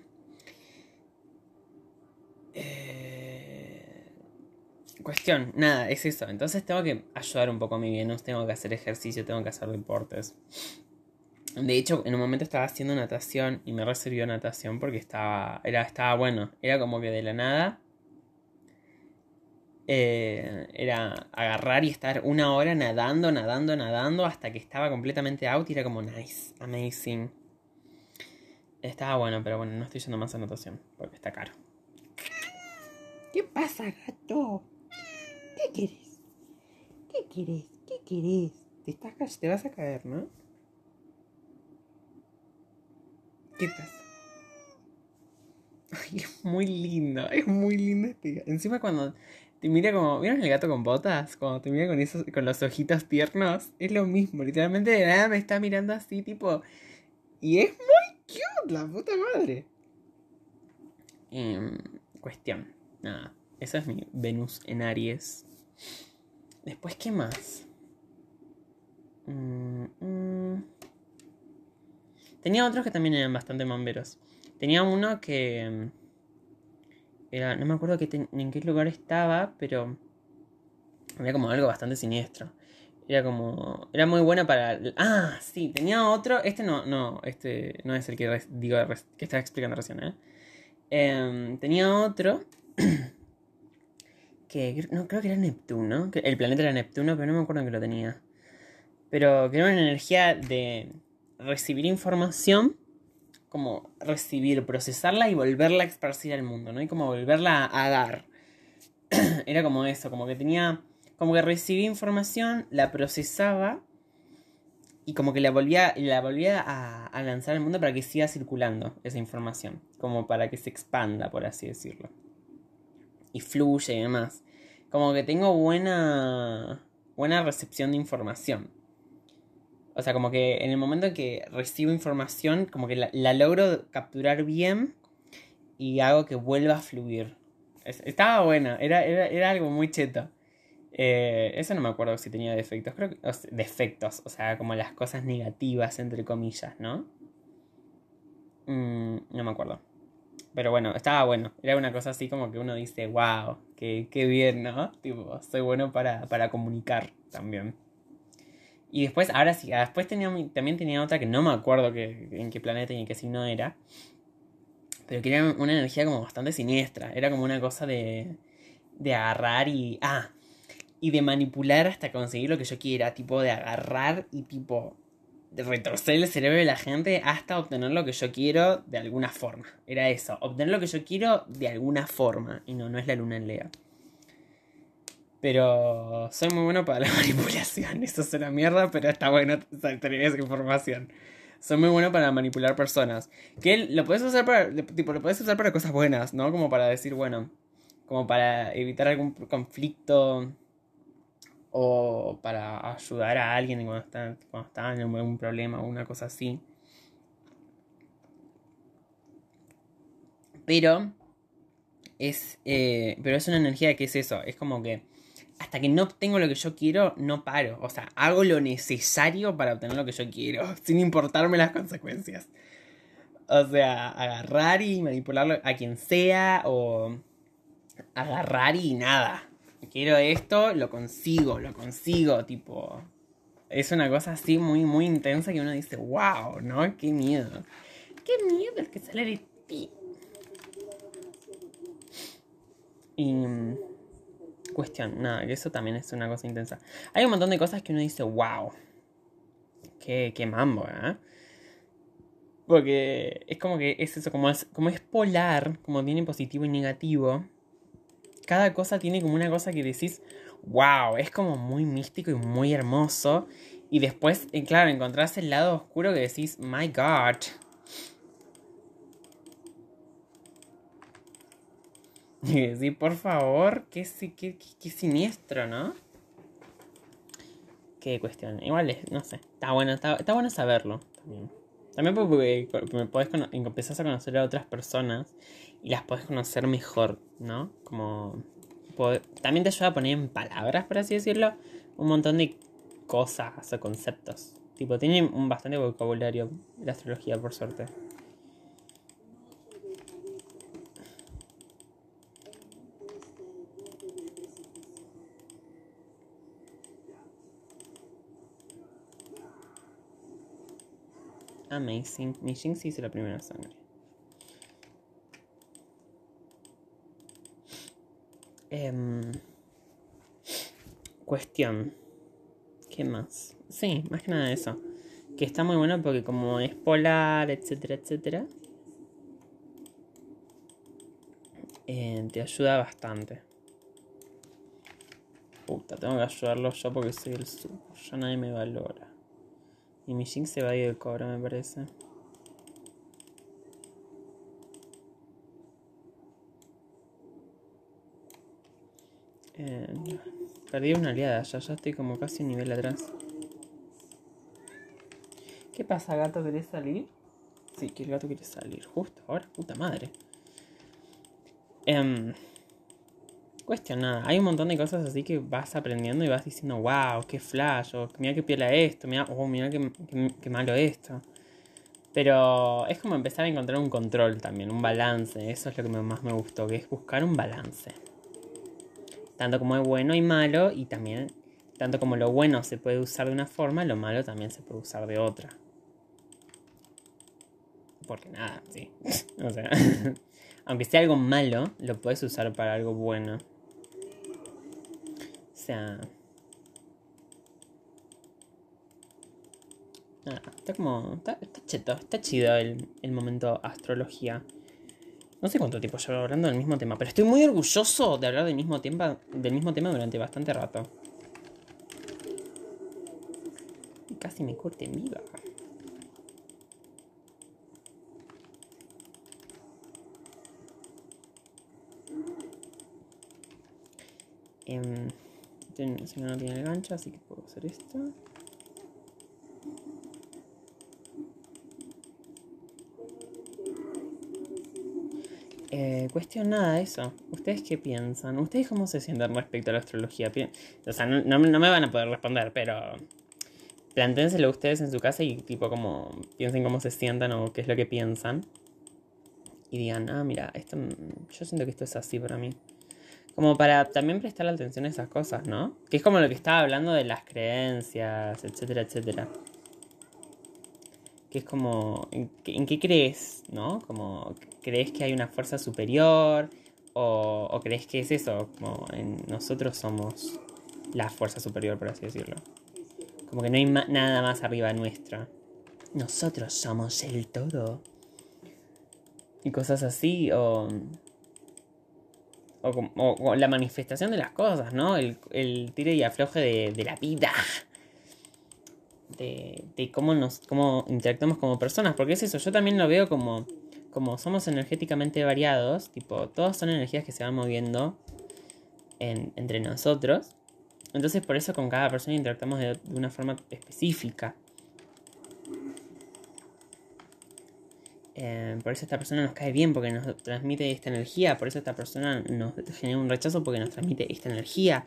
Eh, Cuestión, nada, es eso. Entonces tengo que ayudar un poco a mi Venus, tengo que hacer ejercicio, tengo que hacer deportes. De hecho, en un momento estaba haciendo natación y me recibió natación porque estaba, era, estaba bueno. Era como que de la nada. eh, era agarrar y estar una hora nadando, nadando, nadando hasta que estaba completamente out y era como nice, amazing. Estaba bueno, pero bueno, no estoy yendo más a natación porque está caro. ¿Qué pasa, gato? ¿Qué quieres? ¿Qué quieres? ¿Qué quieres? Te, estás, te vas a caer, ¿no? ¿Qué pasa? Ay, es muy lindo, es muy lindo este gato. Encima cuando te mira como... ¿Vieron el gato con botas? Cuando te mira con esos, con los ojitos tiernos. Es lo mismo, literalmente de nada me está mirando así, tipo... Y es muy cute, la puta madre. Em, cuestión. Nada. Esa es mi Venus en Aries. Después, ¿qué más? Mm, mm. Tenía otros que también eran bastante mamberos. Tenía uno que. mm, Era, no me acuerdo en qué lugar estaba, pero. Había como algo bastante siniestro. Era como. Era muy buena para. Ah, sí, tenía otro. Este no, no, este no es el que digo que estaba explicando recién, ¿eh? Em, tenía otro. que no creo que era Neptuno. El planeta era Neptuno, pero no me acuerdo que lo tenía. Pero que era una energía de recibir información, como recibir, procesarla y volverla a esparcir al mundo, ¿no? Y como volverla a dar. Era como eso, como que tenía, como que recibía información, la procesaba y como que la volvía, la volvía a, lanzar al mundo para que siga circulando esa información, como para que se expanda, por así decirlo. Y fluye y demás. Como que tengo buena, buena recepción de información. O sea, como que en el momento en que recibo información, como que la, la logro capturar bien y hago que vuelva a fluir. Es- estaba bueno, era, era, era algo muy cheto. Eh, eso no me acuerdo si tenía defectos. Creo que. defectos, o sea, como las cosas negativas, entre comillas, ¿no? Mm, no me acuerdo. Pero bueno, estaba bueno. Era una cosa así como que uno dice, wow, qué, qué bien, ¿no? Tipo, soy bueno para, para comunicar también. Y después, ahora sí, después tenía, también tenía otra que no me acuerdo que, en qué planeta y en qué signo era. Pero que era una energía como bastante siniestra. Era como una cosa de, de agarrar y... Ah, y de manipular hasta conseguir lo que yo quiera. Tipo de agarrar y tipo de retorcer el cerebro de la gente hasta obtener lo que yo quiero de alguna forma. Era eso, obtener lo que yo quiero de alguna forma. Y no, no es la luna en Leo. Pero soy muy bueno para la manipulación. Eso es una mierda, pero está bueno tener esa información. Soy muy bueno para manipular personas. Que lo puedes usar para. Tipo, lo puedes usar para cosas buenas, ¿no? Como para decir, bueno. Como para evitar algún conflicto. O para ayudar a alguien cuando está, cuando está en algún problema o una cosa así. Pero. Es. Eh, pero es una energía que es eso. Es como que hasta que no obtengo lo que yo quiero, no paro. O sea, hago lo necesario para obtener lo que yo quiero, sin importarme las consecuencias. O sea, agarrar y manipularlo a quien sea, o agarrar y nada. Quiero esto, lo consigo, lo consigo, tipo. Es una cosa así muy, muy intensa que uno dice, wow, ¿no? Qué miedo. Qué miedo el que sale de ti. Y Cuestión, nada, que eso también es una cosa intensa. Hay un montón de cosas que uno dice, wow, qué, qué mambo, ¿eh? Porque es como que es eso, como es, como es polar, como tiene positivo y negativo, cada cosa tiene como una cosa que decís, wow, es como muy místico y muy hermoso. Y después, eh, claro, encontrás el lado oscuro que decís, my god, Sí, por favor, qué, qué, qué, siniestro, ¿no? Qué cuestión. Igual, no sé, está bueno, está, bueno saberlo también. También porque, me podés empezás a conocer a otras personas y las podés conocer mejor, ¿no? Como... también te ayuda a poner en palabras, por así decirlo, un montón de cosas o conceptos. Tipo, tiene un bastante vocabulario la astrología, por suerte. Amazing. Mi Jinx hizo la primera sangre. Em, cuestión. ¿Qué más? Sí, más que nada eso. Que está muy bueno porque como es polar, etcétera, etcétera. Eh, te ayuda bastante. Puta, tengo que ayudarlo yo porque soy el super. Ya nadie me valora. Y mi Jinx se va a ir de cobra, me parece. Eh, perdí una aliada, ya, ya estoy como casi un nivel atrás. ¿Qué pasa, gato? ¿Querés salir? Sí, que el gato quiere salir. Justo ahora, puta madre. Eh, cuestionada. Hay un montón de cosas así que vas aprendiendo y vas diciendo, wow, qué flash, o mira qué piola esto, mira, oh, mira qué, malo esto. Pero es como empezar a encontrar un control también, un balance. Eso es lo que más me gustó, que es buscar un balance. Tanto como es bueno y malo, y también, tanto como lo bueno se puede usar de una forma, lo malo también se puede usar de otra. Porque nada, sí. o sea, aunque sea algo malo, lo puedes usar para algo bueno sea... está como... Está, cheto, está chido el, el, momento astrología. No sé cuánto tiempo llevo hablando del mismo tema, pero estoy muy orgulloso de hablar del mismo tema, del mismo tema durante bastante rato. Casi me corte en viva. Eh, si no, no tiene el gancho, así que puedo hacer esto. Eh, cuestión nada eso. ¿Ustedes qué piensan? ¿Ustedes cómo se sienten respecto a la astrología? O sea, no, no, me van a poder responder, pero planténselo ustedes en su casa y tipo como piensen cómo se sientan o qué es lo que piensan. Y digan, ah, mira, esto, yo siento que esto es así para mí. Como para también prestar atención a esas cosas, ¿no? Que es como lo que estaba hablando de las creencias, etcétera, etcétera. Que es como, ¿en qué, en qué crees? ¿No? Como, ¿crees que hay una fuerza superior? O, o crees que es eso? Como en nosotros somos la fuerza superior, por así decirlo. Como que no hay nada más arriba nuestra. Nosotros somos el todo. Y cosas así, o. O, la manifestación de las cosas, ¿no? El, el tire y afloje de, la vida. De, cómo nos cómo interactuamos como personas. Porque es eso, yo también lo veo como. Como somos energéticamente variados, tipo, todos son energías que se van moviendo en- entre nosotros. Entonces por eso con cada persona interactuamos de una forma específica. Eh, por eso esta persona nos cae bien porque nos transmite esta energía. Por eso esta persona nos genera un rechazo porque nos transmite esta energía.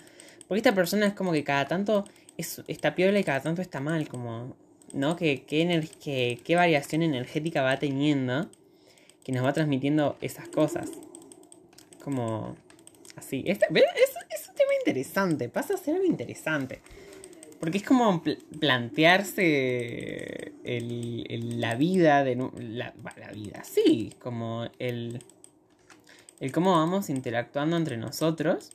Porque esta persona es como que cada tanto es, está piola y cada tanto está mal. Como, ¿no? Que, ener- que- qué variación energética va teniendo que nos va transmitiendo esas cosas. Como así. Este- es un tema interesante. Pasa a ser algo interesante. Porque es como pl- plantearse el- la vida de la, la vida, sí, como el, el cómo vamos interactuando entre nosotros.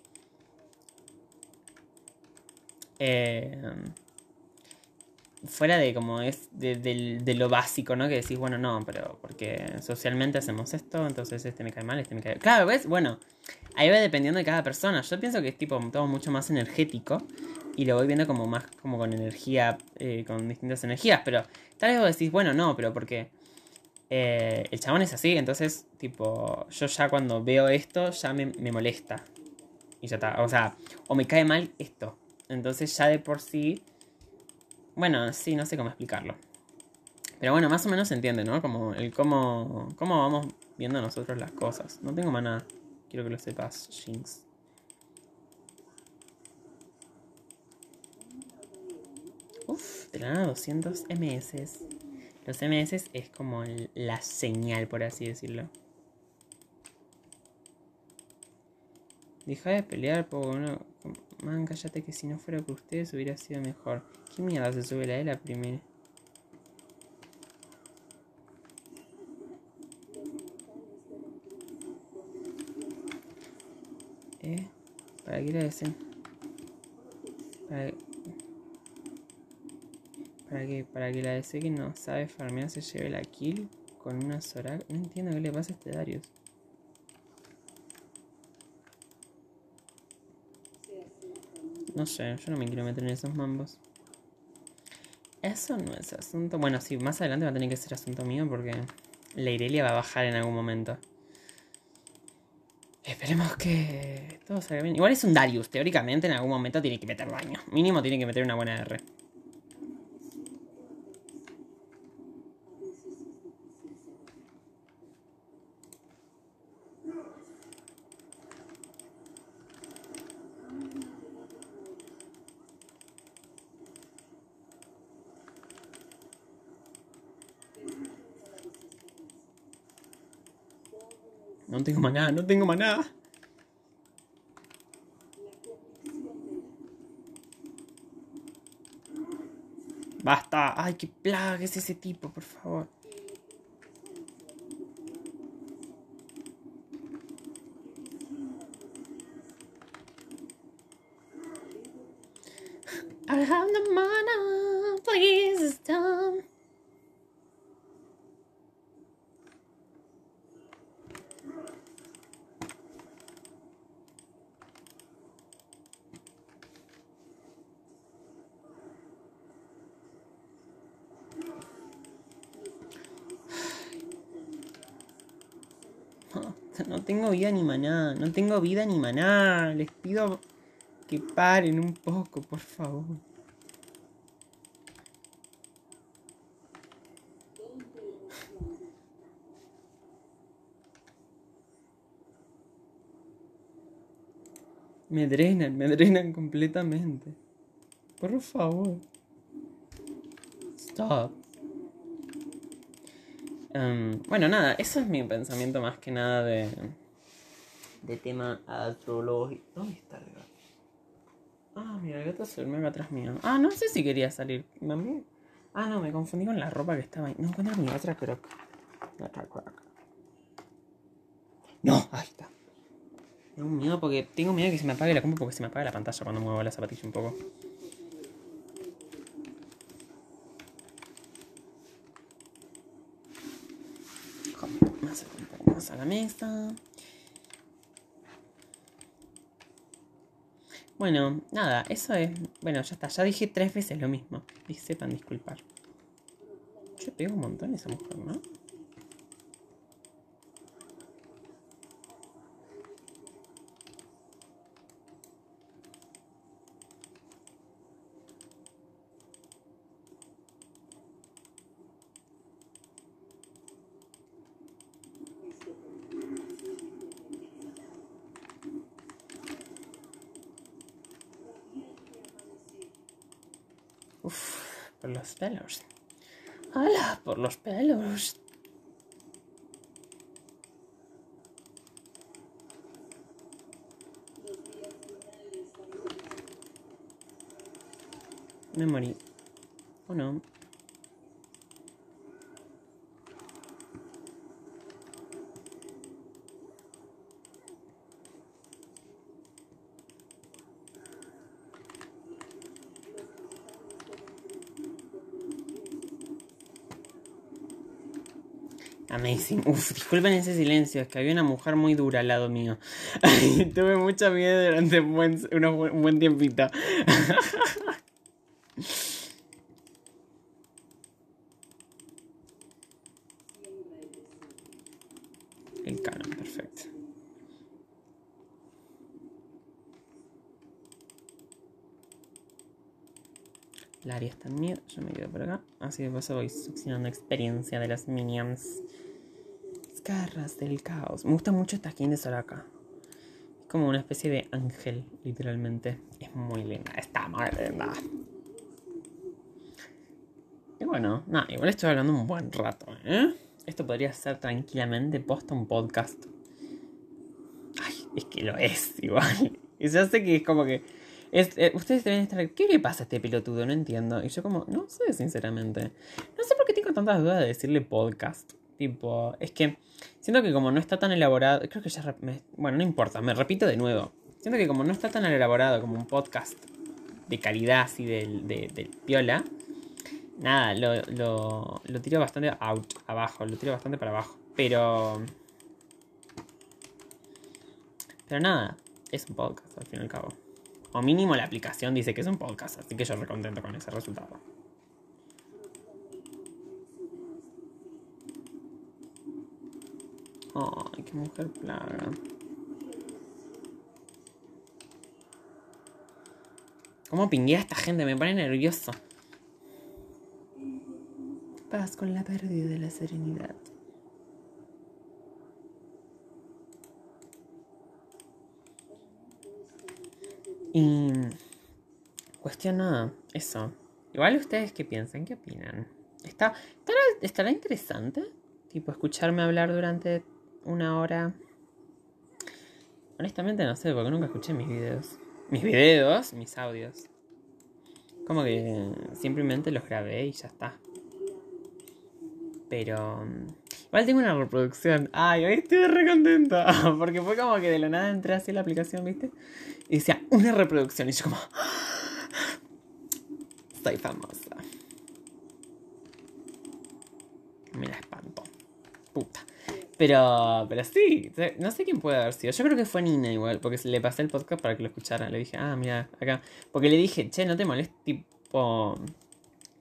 Eh, fuera de como es de, de lo básico, ¿no? Que decís, bueno, no, pero porque socialmente hacemos esto, entonces este me cae mal, este me cae... Claro, ¿ves? Bueno, ahí va dependiendo de cada persona. Yo pienso que es tipo todo mucho más energético y lo voy viendo como más como con energía, eh, con distintas energías, pero tal vez vos decís, bueno, no, pero porque eh, el chabón es así, entonces, tipo, yo ya cuando veo esto ya me, me molesta. Y ya está, o sea, o me cae mal esto. Entonces ya de por sí, bueno, sí, no sé cómo explicarlo. Pero bueno, más o menos se entiende, ¿no? Como el cómo, cómo vamos viendo nosotros las cosas. No tengo más nada. Quiero que lo sepas, Jinx. Uf, de la nada 200 MS. Los MS es como la señal, por así decirlo. Deja de pelear por uno. Man, cállate que si no fuera por ustedes hubiera sido mejor. ¿Qué mierda se sube la de la primera? ¿Eh? ¿Para qué la desen? Para... Para que, para que la DC que no sabe farmear se lleve la kill con una Zorak. No entiendo qué le pasa a este Darius. No sé, yo no me quiero meter en esos mambos. Eso no es asunto. Bueno, sí, más adelante va a tener que ser asunto mío porque la Irelia va a bajar en algún momento. Esperemos que todo salga bien. Igual es un Darius, teóricamente en algún momento tiene que meter daño. Mínimo tiene que meter una buena R. No tengo maná, no tengo maná. Basta. Ay, qué plaga es ese tipo, por favor. I have the mana, please stop. No tengo vida ni maná, no tengo vida ni maná. Les pido que paren un poco, por favor. Me drenan, me drenan completamente. Por favor. Stop. Em, bueno, nada, eso es mi pensamiento más que nada de, de tema astrológico. ¿Dónde está el gato? Ah, mira, el gato se durmió atrás mío. Ah, no sé si quería salir. ¿Mami? Ah, no, me confundí con la ropa que estaba ahí. No encuentro mi otra croc. Otra croc. No, ahí está. Tengo miedo porque tengo miedo que se me apague la compu porque se me apaga la pantalla cuando muevo la zapatilla un poco. Poco más a la mesa. Bueno, nada, eso es. Bueno, ya está. Ya dije tres veces lo mismo. Y sepan disculpar. Yo pego un montón esa mujer, ¿no? Uf, por los pelos. ¡Hala! Por los pelos. Me morí. ¿O no? Amazing. Uf, disculpen ese silencio, es que había una mujer muy dura al lado mío. Ay, tuve mucho miedo durante un buen, un buen tiempito. El canon, perfecto. La área está en miedo, yo me quedo por acá. Así de paso voy succionando experiencia de las minions. Garras del caos. Me gusta mucho esta skin de Soraka. Es como una especie de ángel, literalmente. Es muy linda, está muy linda. Y bueno, nada, igual estoy hablando un buen rato, ¿eh? Esto podría ser tranquilamente posta un podcast. Ay, es que lo es igual. Y ya sé que es como que. eh, ustedes deben estar. ¿Qué le pasa a este pelotudo? No entiendo. Y yo, como, no sé, sinceramente. No sé por qué tengo tantas dudas de decirle podcast. Tipo, es que siento que como no está tan elaborado. Creo que ya. me- bueno, no importa, me repito de nuevo. Siento que como no está tan elaborado como un podcast de calidad así del, de, del piola. Nada, lo, lo, lo tiro bastante out, abajo. Lo tiro bastante para abajo. Pero. Pero nada, es un podcast al fin y al cabo. O mínimo la aplicación dice que es un podcast, así que yo recontento con ese resultado. Ay, qué mujer plaga. ¿Cómo pinguea esta gente? Me pone nervioso. Paz con la pérdida de la serenidad. Y cuestión nada, eso. Igual ustedes qué piensan, qué opinan. ¿Está, estará, ¿Estará interesante? Tipo, escucharme hablar durante una hora. Honestamente no sé, porque nunca escuché mis videos. Mis videos, mis audios. Como que simplemente los grabé y ya está. Pero... mm, Igual tengo una reproducción. Ay, hoy estoy re contenta. Porque fue como que de la nada entré así a la aplicación, ¿viste? Y decía, una reproducción. Y yo como... Soy famosa. Me la espanto. Puta. Pero, pero sí, no sé quién puede haber sido. Yo creo que fue Nina igual, porque le pasé el podcast para que lo escuchara. Le dije, ah, mira, acá. Porque le dije, che, no te molestes, tipo...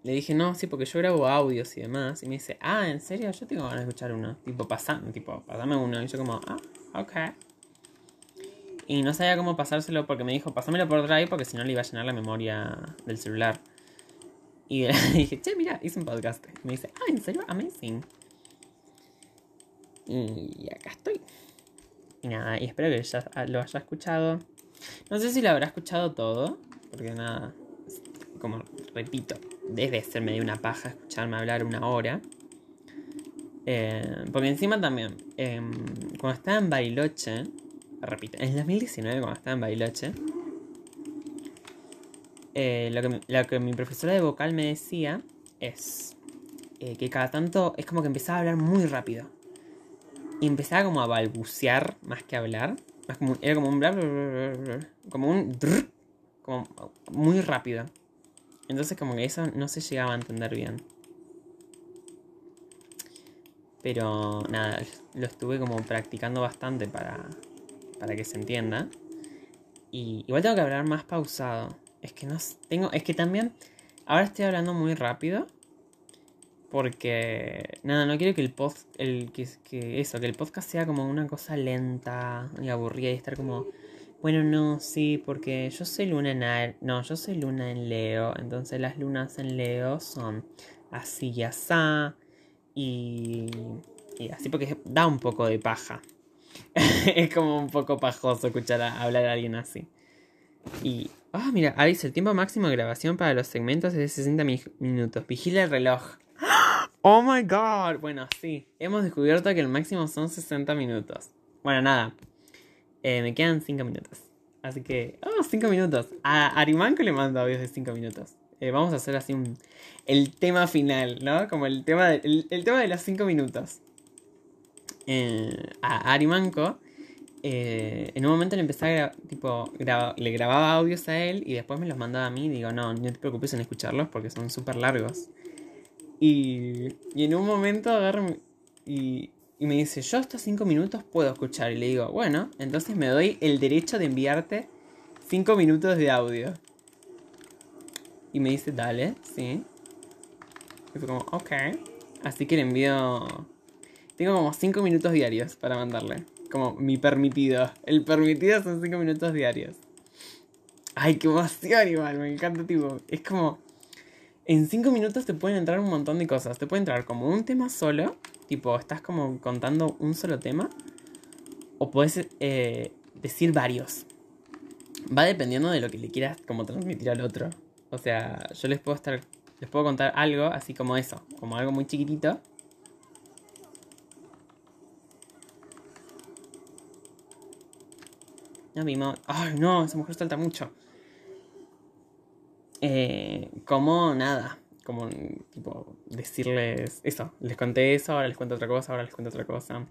Le dije, no, sí, porque yo grabo audios y demás. Y me dice, ah, ¿en serio? Yo tengo ganas de escuchar uno. Tipo, pasame, tipo, pasame uno. Y yo como, ah, ok. Y no sabía cómo pasárselo porque me dijo, pásamelo por Drive porque si no le iba a llenar la memoria del celular. Y le dije, che, mira, hice un podcast. Me dice, ah, ¿en serio? Amazing. Y acá estoy. Nada, y espero que ya lo haya escuchado. No sé si lo habrá escuchado todo, porque nada, como repito, debe ser medio una paja escucharme hablar una hora. Eh, porque encima también, eh, cuando estaba en Bariloche, repito, en el 2019 cuando estaba en Bailoche, eh, lo, que, lo que mi profesora de vocal me decía es eh, que cada tanto es como que empezaba a hablar muy rápido. Y empezaba como a balbucear más que hablar. Era como un bla, bla, como un como muy rápido. Entonces como que eso no se llegaba a entender bien. Pero nada, lo estuve como practicando bastante para, para que se entienda. Y igual tengo que hablar más pausado. Es que no tengo. Es que también. Ahora estoy hablando muy rápido. Porque. Nada, no quiero que el post. El, que, que eso, que el podcast sea como una cosa lenta y aburrida y estar como. Bueno, no, sí, porque yo soy luna en No, yo soy luna en Leo. Entonces las lunas en Leo son así y asá. Y. Y así porque da un poco de paja. es como un poco pajoso escuchar a, hablar a alguien así. Y. Ah, mira, ahí dice: el tiempo máximo de grabación para los segmentos es de 60 mi- minutos. Vigila el reloj. Oh my god. Bueno, sí. Hemos descubierto que el máximo son 60 minutos. Bueno, nada. Eh, me quedan 5 minutos. Así que. Oh, 5 minutos. A Arimanco le mando audios de 5 minutos. Eh, vamos a hacer así un. El tema final, ¿no? Como el tema de, el, tema de los 5 minutos. Eh, a Arimanco. eh, en un momento le empecé a tipo, le grababa audios a él y después me los mandaba a mí. Digo, no, no te preocupes en escucharlos porque son súper largos. Y, y en un momento agarra mi- y, y me dice, yo hasta 5 minutos puedo escuchar. Y le digo, bueno, entonces me doy el derecho de enviarte 5 minutos de audio. Y me dice, dale, sí. Y fue como, ok. Así que le envío... Tengo como 5 minutos diarios para mandarle. Como mi permitido. El permitido son 5 minutos diarios. Ay, qué emoción igual, me encanta, tipo. Es como... En 5 minutos te pueden entrar un montón de cosas. Te puede entrar como un tema solo. Tipo, estás como contando un solo tema. O puedes eh, decir varios. Va dependiendo de lo que le quieras como transmitir al otro. O sea, yo les puedo estar. Les puedo contar algo así como eso. Como algo muy chiquitito. Ya vimos. Ay, no, esa mujer salta mucho. Eh, como nada. Como decirles eso. Les conté eso, ahora les cuento otra cosa, ahora les cuento otra cosa.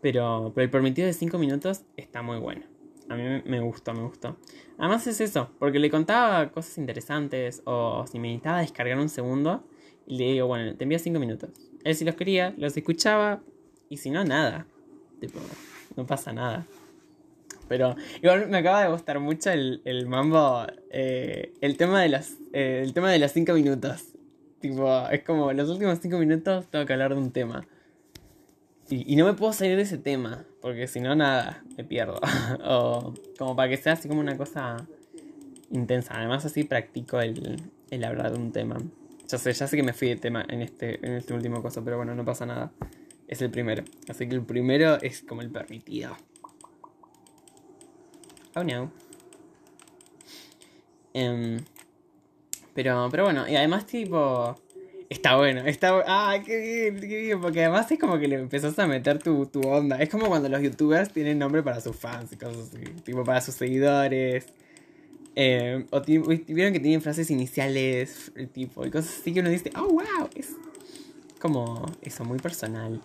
Pero, pero el permitido de 5 minutos está muy bueno. A mí me- me gustó, me gustó. Además es eso, porque le contaba cosas interesantes o si me necesitaba descargar un segundo, y le digo, bueno, te envío 5 minutos. Él si los quería, los escuchaba y si no, nada. Tipo, no pasa nada. Pero igual me acaba de gustar mucho el, el mambo, eh, el tema de los, eh, el tema de los 5 minutos. Tipo, es como los últimos 5 minutos tengo que hablar de un tema. Y, y no me puedo salir de ese tema, porque si no, nada, me pierdo. o como para que sea así como una cosa intensa. Además, así practico el, el hablar de un tema. Ya sé, ya sé que me fui de tema en este, en este último cosa, pero bueno, no pasa nada. Es el primero. Así que el primero es como el permitido. Oh no. Em, pero, pero bueno, y además tipo... Está bueno, está Ah, qué bien, qué bien, porque además es como que le empezás a meter tu, tu onda. Es como cuando los youtubers tienen nombre para sus fans y cosas así. Tipo para sus seguidores. Eh, o vieron que tienen frases iniciales, el tipo, y cosas así que uno dice, oh wow, es como eso, muy personal.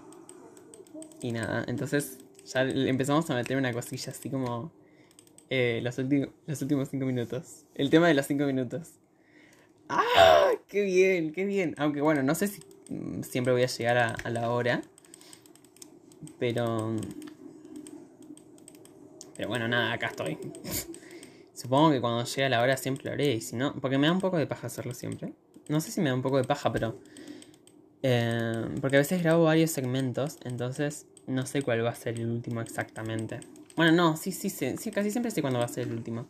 Y nada, entonces ya empezamos a meter una cosilla así como eh, los, los últimos cinco minutos. El tema de los cinco minutos. ¡Ah! ¡Qué bien! ¡Qué bien! Aunque bueno, no sé si mm, siempre voy a llegar a, la hora. Pero... Pero bueno, nada, acá estoy. Supongo que cuando llegue a la hora siempre lo haré. Y si no, porque me da un poco de paja hacerlo siempre. No sé si me da un poco de paja, pero... eh, porque a veces grabo varios segmentos, entonces no sé cuál va a ser el último exactamente. Bueno, no, sí, sí, sí, sí, casi siempre sé cuándo va a ser el último.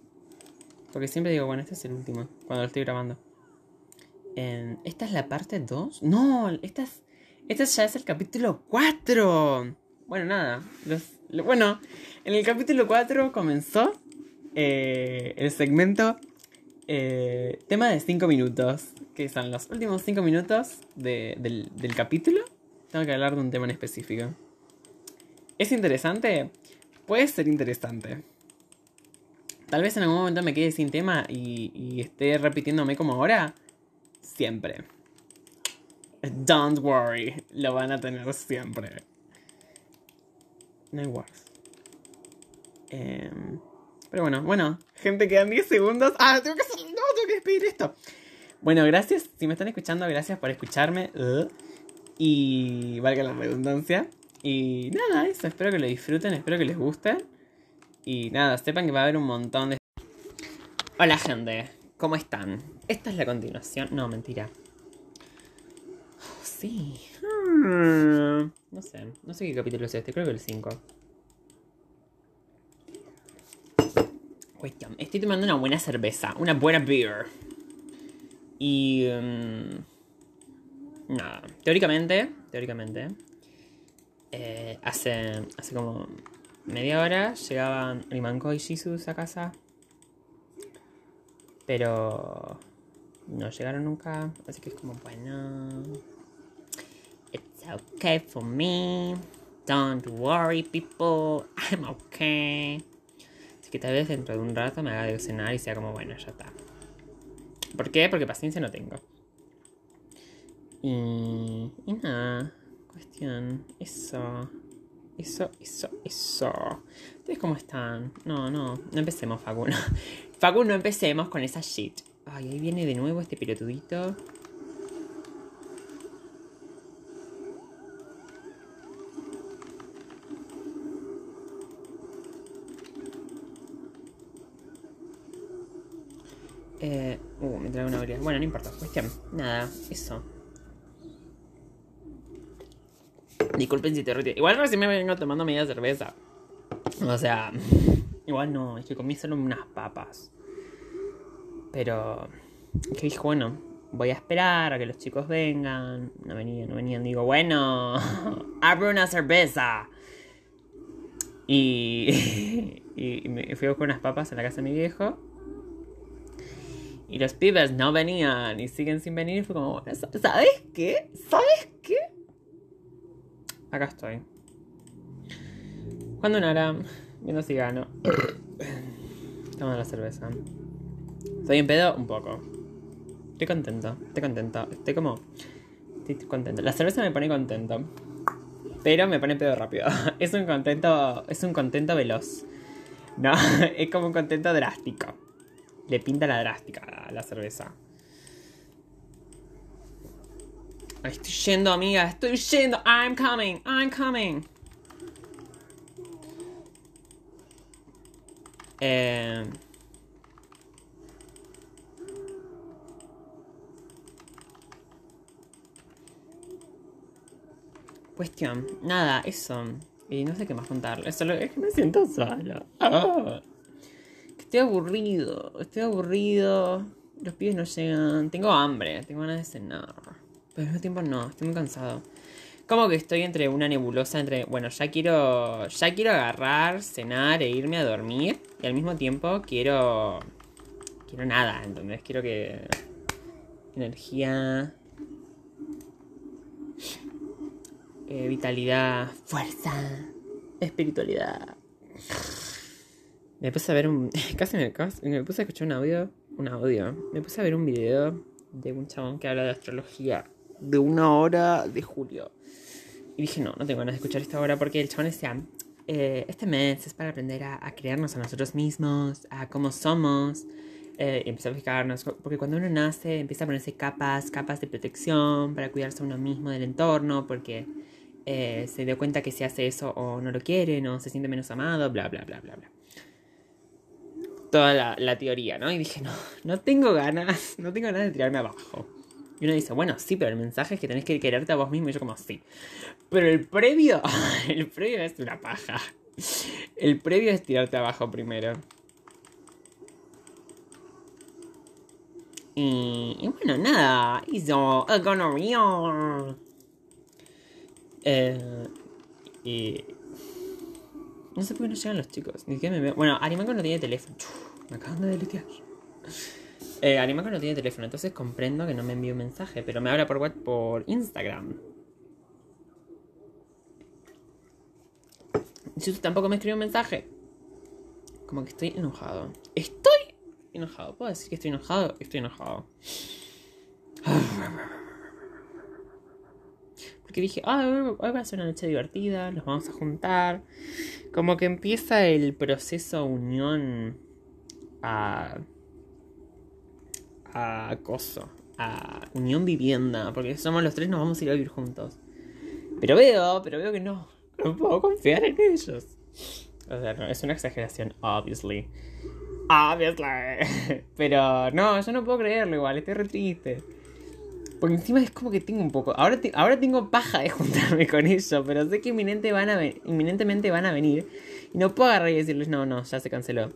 Porque siempre digo, bueno, este es el último, cuando lo estoy grabando. Eh, ¿Esta es la parte 2? No, esta, es, esta ya es el capítulo 4. Bueno, nada. Bueno, en el capítulo 4 comenzó eh, el segmento eh, tema de 5 minutos. Que son los últimos 5 minutos de- del, del capítulo. Tengo que hablar de un tema en específico. ¿Es interesante? Puede ser interesante. Tal vez en algún momento me quede sin tema y, esté repitiéndome como ahora. Siempre. Don't worry, lo van a tener siempre. No hay. Em, pero bueno, bueno, gente, quedan 10 segundos. Ah, tengo que no, tengo que despedir esto. Bueno, gracias. Si me están escuchando, gracias por escucharme. Uh, y valga la redundancia. Y nada, eso. Espero que lo disfruten, espero que les guste. Y nada, sepan que va a haber un montón de. Hola, gente. ¿Cómo están? Esta es la continuación. No, mentira. Sí. Hmm, No sé. No sé qué capítulo es este. Creo que el 5. Cuestión. Estoy tomando una buena cerveza. Una buena beer. Y... mm, nada. Teóricamente... Teóricamente... eh, hace, hace como media hora llegaban Rimanko y Jesus a casa. Pero... No llegaron nunca. Así que es como, bueno... It's okay for me. Don't worry, people. I'm okay. Así que tal vez dentro de un rato me haga de cenar y sea como, bueno, ya está. ¿Por qué? Porque paciencia no tengo. Y, y nada, eso, eso, eso, eso. ¿Ustedes cómo están? No, no, no empecemos, Facu. No. Facu, no empecemos con esa shit. Ay, ahí viene de nuevo este pelotudito. Eh, uh, me trae una orilla. Bueno, no importa. Cuestión. Nada, eso. Disculpen si te retiro. Igual recién me vengo tomando media cerveza. O sea, igual no, es que comí solo unas papas. Pero, que dije, bueno, voy a esperar a que los chicos vengan. No venían, no venían. Digo, bueno, abre una cerveza. Y, me fui a buscar unas papas a la casa de mi viejo. Y los pibes no venían y siguen sin venir. Y fue como, bueno, ¿sabes qué? ¿Sabes qué? Acá estoy. Cuando Nara, viendo si gano. Tomando la cerveza. ¿Estoy en pedo? Un poco. Estoy contento, estoy contento. Estoy como. Estoy contento. La cerveza me pone contento. Pero me pone pedo rápido. Es un contento. Es un contento veloz. No, es como un contento drástico. Le pinta la drástica a la cerveza. Ay, Estoy yendo, amiga. Estoy yendo. I'm coming. I'm coming. Eh... Cuestión. Nada, eso. Y no sé qué más. Solo es que me siento sola. Ah. Estoy aburrido. Estoy aburrido. Los pibes no llegan. Tengo hambre. Tengo ganas de cenar. Pero al mismo tiempo no. Estoy muy cansado. Como que estoy entre una nebulosa entre, bueno, ya quiero ya quiero agarrar, cenar e irme a dormir y al mismo tiempo quiero quiero nada, ¿entendés? Quiero que energía eh, vitalidad, fuerza, espiritualidad. Me puse a ver un casi me, casi me puse a escuchar un audio, un audio. Me puse a ver un video de un chabón que habla de astrología de una hora de julio. Y dije, no, no tengo ganas de escuchar esta hora porque el chabón decía, eh, este mes es para aprender a, a creernos a nosotros mismos, a cómo somos. Eh, y empezar a fijarnos, porque cuando uno nace empieza a ponerse capas, capas de protección para cuidarse a uno mismo del entorno, porque eh, se dio cuenta que si hace eso o no lo quiere, o se siente menos amado, bla, bla, bla, bla, bla. Toda la, la teoría, ¿no? Y dije, no, no tengo ganas, no tengo ganas de tirarme abajo. Y uno dice, bueno, sí, pero el mensaje es que tenés que quererte a vos mismo. Y yo como, sí. Pero el previo, el previo es una paja. El previo es tirarte abajo primero. Y, bueno, nada. Hizo a gonorrhea. Eh, y... No sé por qué no llegan los chicos. Ni siquiera me veo. Bueno, Arimanco no tiene teléfono. Me acaban de deletear. Eh, no tiene teléfono, entonces comprendo que no me envíe un mensaje, pero me habla por WhatsApp por Instagram. Si tampoco me escribió un mensaje. Como que estoy enojado. Estoy enojado. ¿Puedo decir que estoy enojado? Estoy enojado. Porque dije, ah, hoy va a ser una noche divertida, nos vamos a juntar. Como que empieza el proceso unión a. a acoso. A unión vivienda. Porque somos los tres, nos vamos a ir a vivir juntos. Pero veo, pero veo que no. No puedo confiar en ellos. O sea, no, es una exageración, obviously. Obviously. Pero no, yo no puedo creerlo igual, estoy re triste. Porque encima es como que tengo un poco. Ahora, ahora tengo paja de juntarme con ellos, pero sé que inminente van a inminentemente van a venir. Y no puedo agarrar y decirles, no, no, ya se canceló.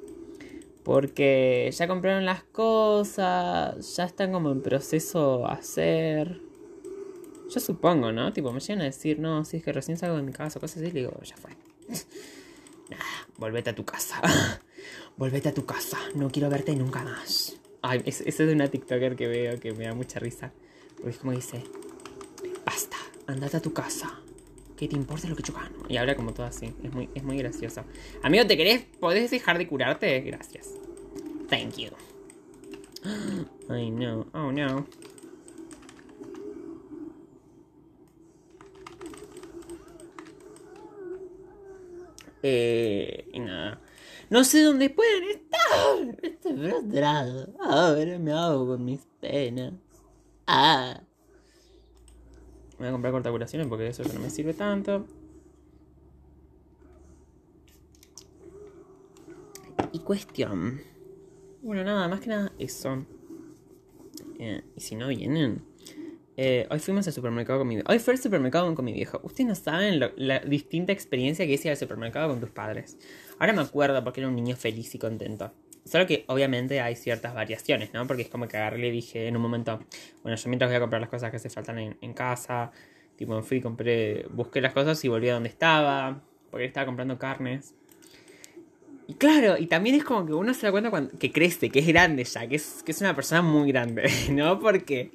Porque ya compraron las cosas, ya están como en proceso a hacer. Yo supongo, ¿no? Tipo, me llegan a decir, no, si es que recién salgo de mi casa, cosas así, le digo, ya fue. Nah, volvete a tu casa. volvete a tu casa. No quiero verte nunca más. Ay, es- ese es de una TikToker que veo que me da mucha risa. Porque es como dice, basta, andate a tu casa. ¿Qué te importa lo que yo? Y habla como todo así. Es muy, es muy gracioso. Amigo, ¿te querés? ¿Podés dejar de curarte? Gracias. Thank you. Ay, no. Oh, no. Eh, y nada. No sé dónde pueden estar. Estoy frustrado. Ahora me hago con mis penas. Ah. Voy a comprar cortacuraciones porque eso ya no me sirve tanto. Y cuestión. Bueno, nada, más que nada eso. Eh, y si no vienen. Eh, hoy fuimos al supermercado con mi Hoy fue al supermercado con mi viejo. Ustedes no saben la distinta experiencia que ir al supermercado con tus padres. Ahora me acuerdo porque era un niño feliz y contento. Solo que obviamente hay ciertas variaciones, ¿no? Porque es como que agarré y dije en un momento, bueno, yo mientras voy a comprar las cosas que se faltan en, en casa, tipo, fui, compré, busqué las cosas y volví a donde estaba, porque estaba comprando carnes. Y claro, y también es como que uno se da cuenta cuando, que crece, que es grande ya, que es, que es una persona muy grande, ¿no? Porque,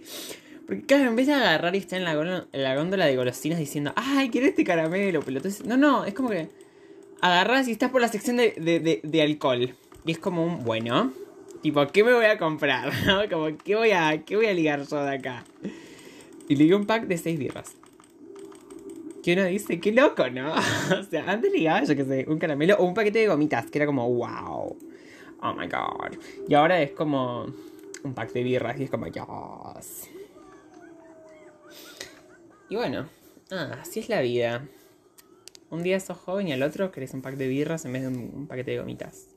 porque claro, en vez de agarrar y estar en la, en la góndola de golosinas diciendo, ay, quiero este caramelo, pelotudo. No, no, es como que agarras y estás por la sección de, de- de alcohol. Y es como un, bueno, tipo, ¿qué me voy a comprar? Como, ¿qué voy a, qué voy a ligar yo de acá? Y di un pack de seis birras. Que uno dice, qué loco, ¿no? o sea, antes ligaba, yo qué sé, un caramelo o un paquete de gomitas, que era como, wow. Oh my god. Y ahora es como un pack de birras y es como, yes. Y bueno, ah, así es la vida. Un día sos joven y al otro querés un pack de birras en vez de un, un paquete de gomitas.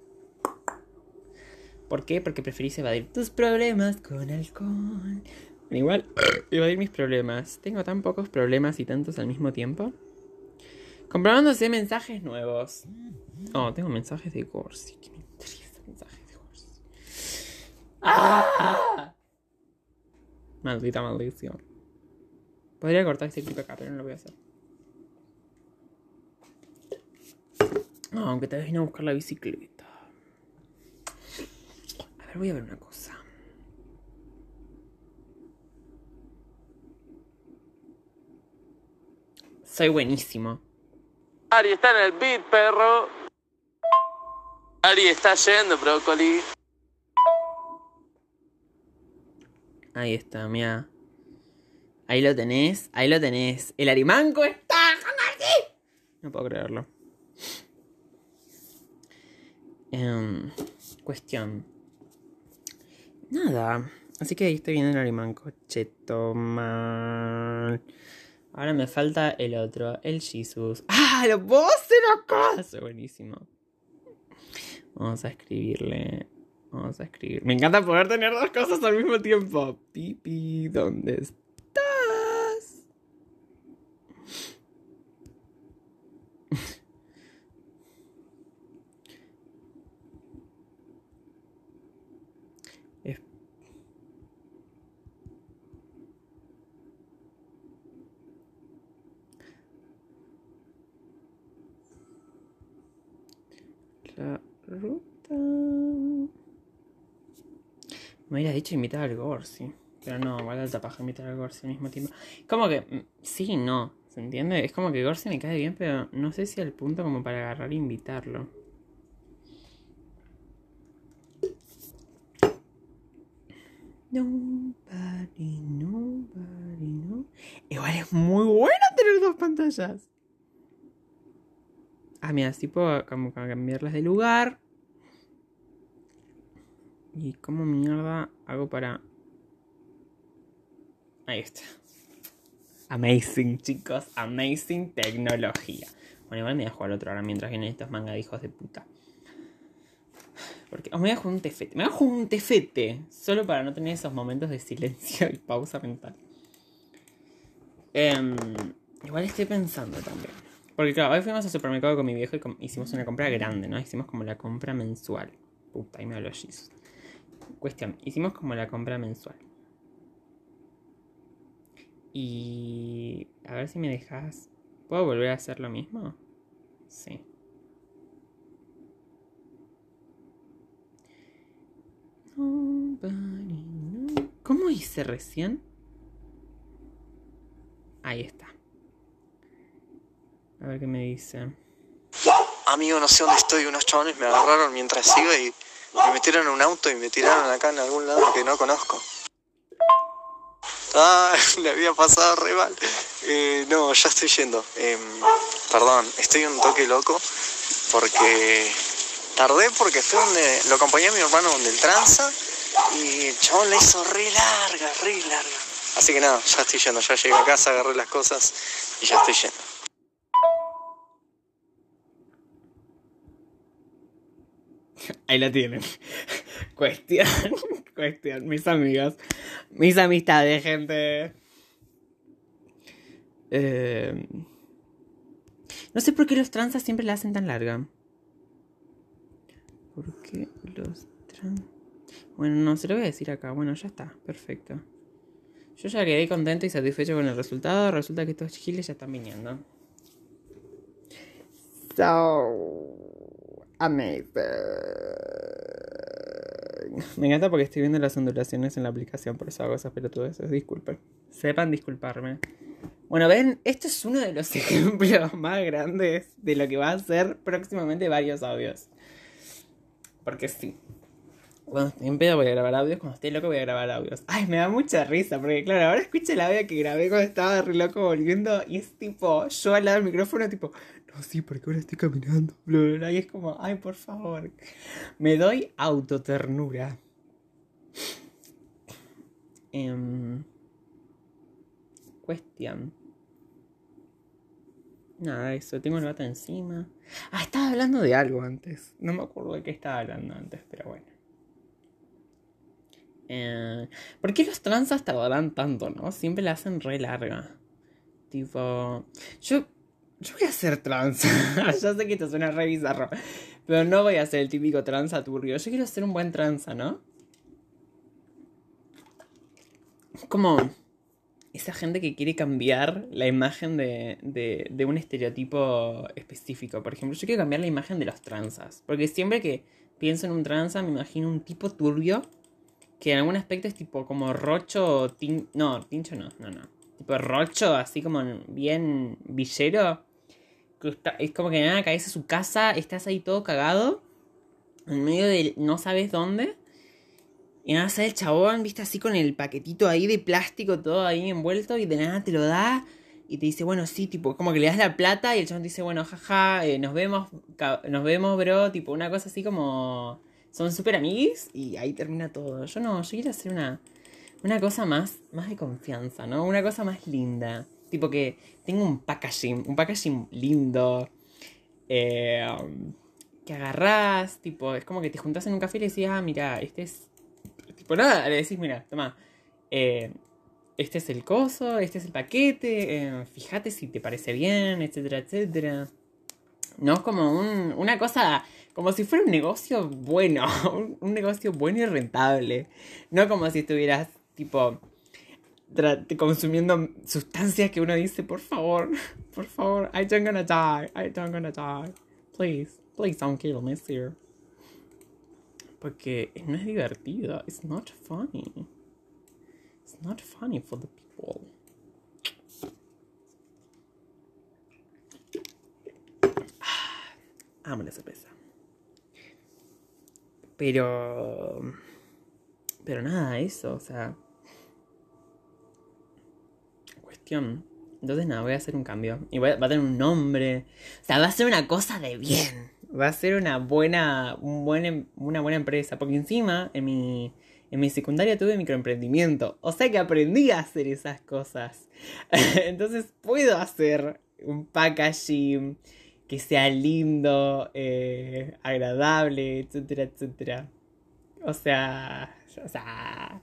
¿Por qué? Porque preferís evadir tus problemas con alcohol. Bueno, igual, evadir mis problemas. Tengo tan pocos problemas y tantos al mismo tiempo. Comprobándose mensajes nuevos. Oh, tengo mensajes de Gorsi. Que me interesa mensajes de Gorsi. ¡Ah! Maldita maldición. Podría cortar este clip acá, pero no lo voy a hacer. No, aunque te vine a buscar la bicicleta. Ver, voy a ver una cosa. Soy buenísimo. Ari está en el beat, perro. Ari está yendo, brócoli. Ahí está, mira. Ahí lo tenés, ahí lo tenés. El arimanco está. No puedo creerlo. Em, cuestión. Nada. Así que ahí estoy viendo el arimanco. Cheto mal. Ahora me falta el otro, el Jesus. ¡Ah! ¡Lo puedo hacer acá! Eso es buenísimo. Vamos a escribirle. Vamos a escribir. Me encanta poder tener dos cosas al mismo tiempo. Pipi, ¿dónde estás? Es- La ruta. Me hubiera dicho invitar al Gorsi. Pero no, vale alta paja invitar al Gorsi al mismo tiempo. Como que, mm, sí, no. ¿Se entiende? Es como que Gorsi me cae bien, pero no sé si al punto como para agarrar e invitarlo. Nobody, nobody, no. Igual es muy bueno tener dos pantallas. Ah, mira, así puedo como cambiarlas de lugar. ¿Y cómo mierda hago para...? Ahí está. Amazing, chicos. Amazing tecnología. Bueno, igual me voy a jugar otro ahora mientras vienen estos mangadijos de puta. Porque me voy a jugar un tefete. Me voy a jugar un tefete. Solo para no tener esos momentos de silencio y pausa mental. Em, igual estoy pensando también. Porque claro, hoy fuimos al supermercado con mi viejo y hicimos una compra grande, ¿no? Hicimos como la compra mensual. Puta, ahí me habló Jesus. Cuestión, hicimos como la compra mensual. Y... A ver si me dejas... ¿Puedo volver a hacer lo mismo? Sí. ¿Cómo hice recién? Ahí está. A ver qué me dice. Amigo, no sé dónde estoy. Unos chabones me agarraron mientras iba y me metieron en un auto y me tiraron acá en algún lado que no conozco. Ah, le había pasado re mal. Eh, no, ya estoy yendo. Em, perdón, estoy un toque loco porque tardé porque fue donde lo acompañé a mi hermano donde el tranza y el chabón la hizo re larga, re larga. Así que nada, ya estoy yendo. Ya llegué a casa, agarré las cosas y ya estoy yendo. Ahí la tienen. Cuestión. Cuestión. Mis amigos. Mis amistades, gente. Eh, no sé por qué los transas siempre la hacen tan larga. ¿Por qué los trans... Bueno, no, se lo voy a decir acá. Bueno, ya está. Perfecto. Yo ya quedé contento y satisfecho con el resultado. Resulta que estos giles ya están viniendo. So... Amazing. Me encanta porque estoy viendo las ondulaciones en la aplicación, por eso hago esas pelotudeces. Disculpen. Sepan disculparme. Bueno, ven, este es uno de los ejemplos más grandes de lo que va a ser próximamente varios audios. Porque sí. Cuando en pedo voy a grabar audios, cuando esté loco voy a grabar audios. Ay, me da mucha risa, porque claro, ahora escucho el audio que grabé cuando estaba re loco volviendo y es tipo, yo al lado del micrófono tipo, no, sí, porque ahora estoy caminando, bla, bla, bla, y es como, ay, por favor. Me doy autoternura. Em, cuestión. Nada, eso, tengo el bata encima. Ah, estaba hablando de algo antes. No me acuerdo de qué estaba hablando antes, pero bueno. Eh, ¿Por qué los transas tardarán tanto, no? Siempre la hacen re larga. Tipo. Yo. Yo voy a hacer tranza. ya sé que esto suena re bizarro. Pero no voy a ser el típico tranza turbio. Yo quiero ser un buen tranza, ¿no? Como esa gente que quiere cambiar la imagen de, de, de un estereotipo específico. Por ejemplo, yo quiero cambiar la imagen de los transas. Porque siempre que pienso en un tranza me imagino un tipo turbio que en algún aspecto es tipo como rocho. No, tincho no, no, no. Tipo rocho, así como bien villero. Que está- es como que nada, caes a su casa, estás ahí todo cagado. En medio de no sabes dónde. Y nada, sale el chabón, viste, así con el paquetito ahí de plástico, todo ahí envuelto, y de nada te lo da. Y te dice, bueno, sí, tipo, como que le das la plata y el chabón te dice, bueno, jaja, eh, nos vemos, nos vemos, bro. Tipo, una cosa así como. Son súper amiguis y ahí termina todo. Yo no, yo quiero hacer una, una cosa más, más de confianza, ¿no? Una cosa más linda. Tipo que tengo un packaging, un packaging lindo. eh, que agarrás, tipo, es como que te juntás en un café y le decís, ah, mira, este es. Tipo, nada, le decís, mira, toma. eh, este es el coso, este es el paquete, eh, fíjate si te parece bien, etcétera, etcétera. No es como un- una cosa, como si fuera un negocio bueno, un, negocio bueno y rentable. No como si estuvieras, tipo, consumiendo sustancias que uno dice, por favor, por favor, I don't gonna die, I don't gonna die. Please, please don't kill me, sir. Porque no es divertido, it's not funny. It's not funny for the people. Amo la cerveza. Pero... Pero nada, eso, o sea... Cuestión. Entonces nada, voy a hacer un cambio. Y voy a- va a tener un nombre. O sea, va a ser una cosa de bien. Va a ser una buena, un buen, em- una buena empresa. Porque encima, en mi, en mi secundaria tuve microemprendimiento. O sea que aprendí a hacer esas cosas. Entonces puedo hacer un packaging que sea lindo, eh, agradable, etcétera, etcétera. O sea, o sea,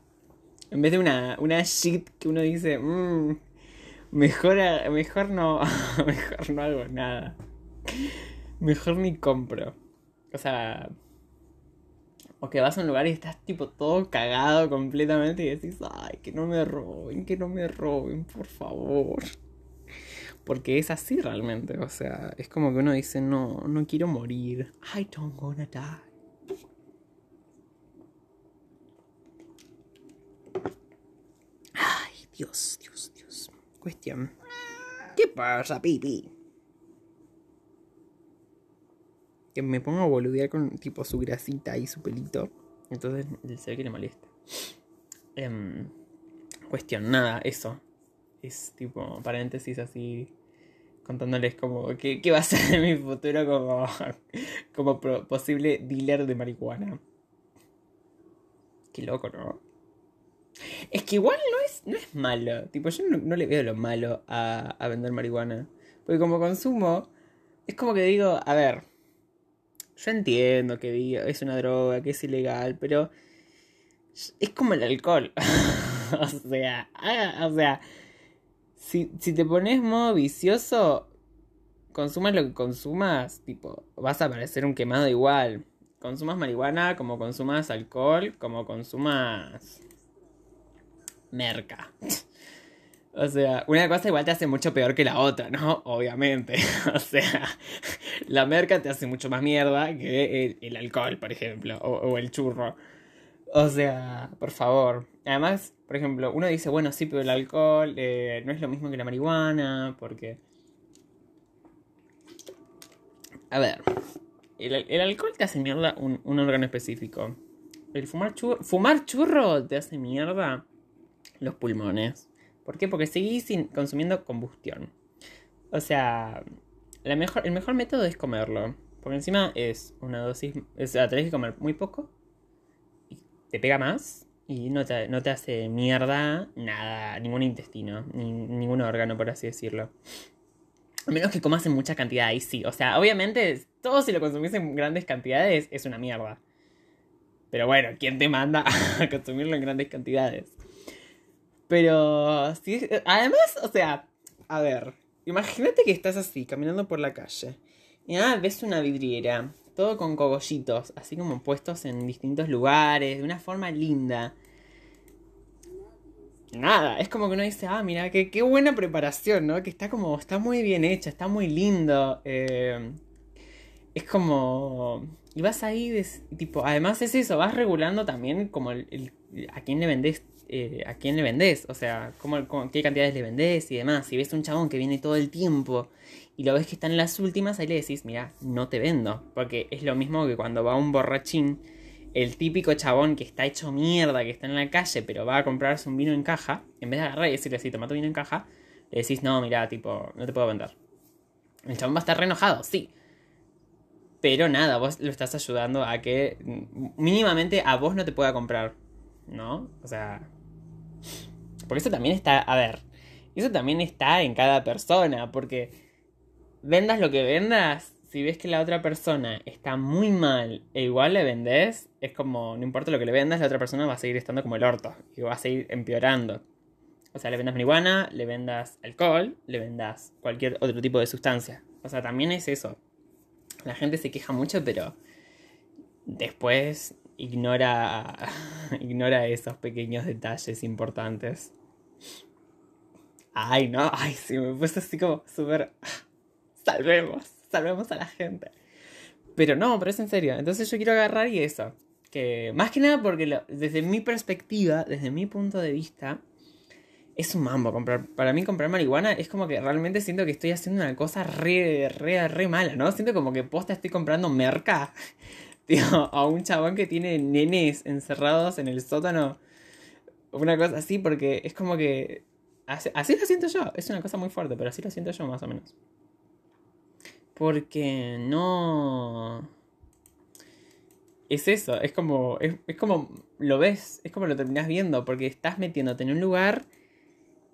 en vez de una, una shit que uno dice, "Mm, mejor, mejor no, mejor no hago nada. Mejor ni compro. O sea, o que vas a un lugar y estás tipo todo cagado completamente y decís, ay, que no me roben, que no me roben, por favor. Porque es así realmente, o sea, es como que uno dice, no, no quiero morir. I don't wanna die. Ay, Dios, Dios, Dios. Cuestión. ¿Qué pasa, Pipi? Que me pongo a boludear con tipo su grasita y su pelito. Entonces se ve que le molesta. Em, cuestión, nada, eso. Es tipo paréntesis así. Contándoles como qué, qué va a ser mi futuro como, como pro- posible dealer de marihuana. Qué loco, ¿no? Es que igual no es, no es malo. Tipo, yo no, no le veo lo malo a, a vender marihuana. Porque como consumo, es como que digo, a ver, yo entiendo que diga, es una droga, que es ilegal, pero es como el alcohol. o sea, ah, o sea, si, si te pones modo vicioso, consumas lo que consumas, tipo, vas a parecer un quemado igual. Consumas marihuana como consumas alcohol, como consumas merca. O sea, una cosa igual te hace mucho peor que la otra, ¿no? Obviamente. O sea, la merca te hace mucho más mierda que el, alcohol, por ejemplo, o el churro. O sea, por favor. Además, por ejemplo, uno dice, bueno, sí, pero el alcohol eh, no es lo mismo que la marihuana, porque... A ver, el, el alcohol te hace mierda un, un órgano específico. El fumar churro, fumar churro te hace mierda los pulmones. ¿Por qué? Porque seguís sin- consumiendo combustión. O sea, la mejor, el mejor método es comerlo. Porque encima es una dosis. O sea, tenés que comer muy poco. Y te pega más. Y no te, no te hace mierda nada. Ningún intestino. Ni, ningún órgano, por así decirlo. A menos que comas en mucha cantidad, ahí sí. O sea, obviamente, todo si lo consumís en grandes cantidades es una mierda. Pero bueno, ¿quién te manda a consumirlo en grandes cantidades? Pero, sí, además, o sea, a ver, imagínate que estás así, caminando por la calle. Y nada, ves una vidriera, todo con cogollitos, así como puestos en distintos lugares, de una forma linda. Nada, es como que uno dice, ah, mira, qué, qué buena preparación, ¿no? Que está como, está muy bien hecha, está muy lindo. eh, es como... Y vas ahí, tipo, además es eso, vas regulando también como el, el- a quién le vendés, eh, a quién le vendés, o sea, cómo, cómo- qué cantidades le vendés y demás. Si ves un chabón que viene todo el tiempo y lo ves que está en las últimas, ahí le decís, mira, no te vendo. Porque es lo mismo que cuando va un borrachín, el típico chabón que está hecho mierda, que está en la calle, pero va a comprarse un vino en caja, en vez de agarrar y decirle, sí, toma tu vino en caja, le decís, no, mira, tipo, no te puedo vender. El chabón va a estar re enojado, sí. Pero nada, vos lo estás ayudando a que mm, mínimamente a vos no te pueda comprar. ¿No? O sea. Porque eso también está. A ver. Eso también está en cada persona. Porque vendas lo que vendas. Si ves que la otra persona está muy mal e igual le vendés, es como, no importa lo que le vendas, la otra persona va a seguir estando como el orto. Y va a seguir empeorando. O sea, le vendas marihuana, le vendas alcohol, le vendas cualquier otro tipo de sustancia. O sea, también es eso. La gente se queja mucho, pero después ignora, ignora esos pequeños detalles importantes. Ay, no, ay, sí, me puse así como súper... Salvemos, salvemos a la gente. Pero no, pero es en serio. Entonces yo quiero agarrar y eso. Que más que nada porque desde mi perspectiva, desde mi punto de vista, es un mambo comprar. Para mí comprar marihuana es como que realmente siento que estoy haciendo una cosa re, re, re mala, ¿no? Siento como que posta estoy comprando merca. Tío, a un chabón que tiene nenes encerrados en el sótano. Una cosa así, porque es como que. Así lo siento yo. Es una cosa muy fuerte, pero así lo siento yo más o menos. Porque no. Es eso, es como. Es, es como. Lo ves, es como lo terminás viendo, porque estás metiéndote en un lugar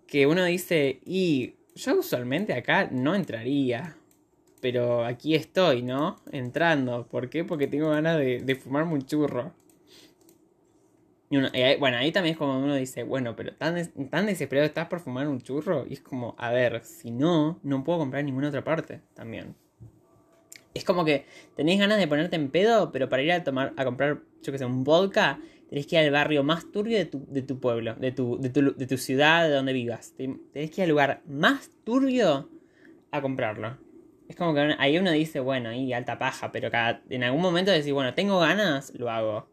que uno dice, y yo usualmente acá no entraría. Pero aquí estoy, ¿no? Entrando. ¿Por qué? Porque tengo ganas de, de fumarme un churro. Y uno- bueno, ahí también es como uno dice, bueno, pero tan, tan desesperado estás por fumar un churro. Y es como, a ver, si no, no puedo comprar en ninguna otra parte también. Es como que tenés ganas de ponerte en pedo, pero para ir a tomar, a comprar, yo que sé, un vodka, tenés que ir al barrio más turbio de tu, de tu pueblo, de tu, de, tu, de tu ciudad, de donde vivas. Te- Tenés que ir al lugar más turbio a comprarlo. Es como que ahí uno dice, bueno, ahí alta paja, pero cada, en algún momento decís, bueno, tengo ganas, lo hago.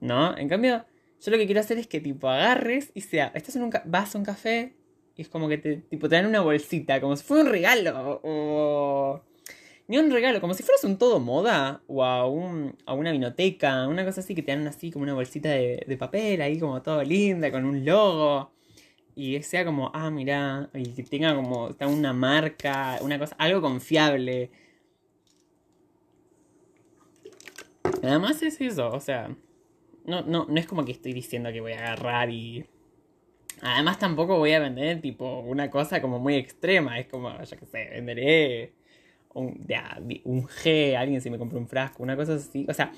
¿No? En cambio, yo lo que quiero hacer es que tipo agarres y sea, estás en un vas a un café y es como que te tipo te dan una bolsita, como si fuera un regalo o ni un regalo, como si fueras un todo moda o a un a una vinoteca, una cosa así que te dan así como una bolsita de, de papel ahí como todo linda con un logo y sea como, ah, mira, y que tenga como está una marca, una cosa, algo confiable. Además es eso, o sea, no, no, no es como que estoy diciendo que voy a agarrar y. Además tampoco voy a vender tipo una cosa como muy extrema. Es como, yo qué sé, venderé un, un G, alguien si me compra un frasco, una cosa así. O sea,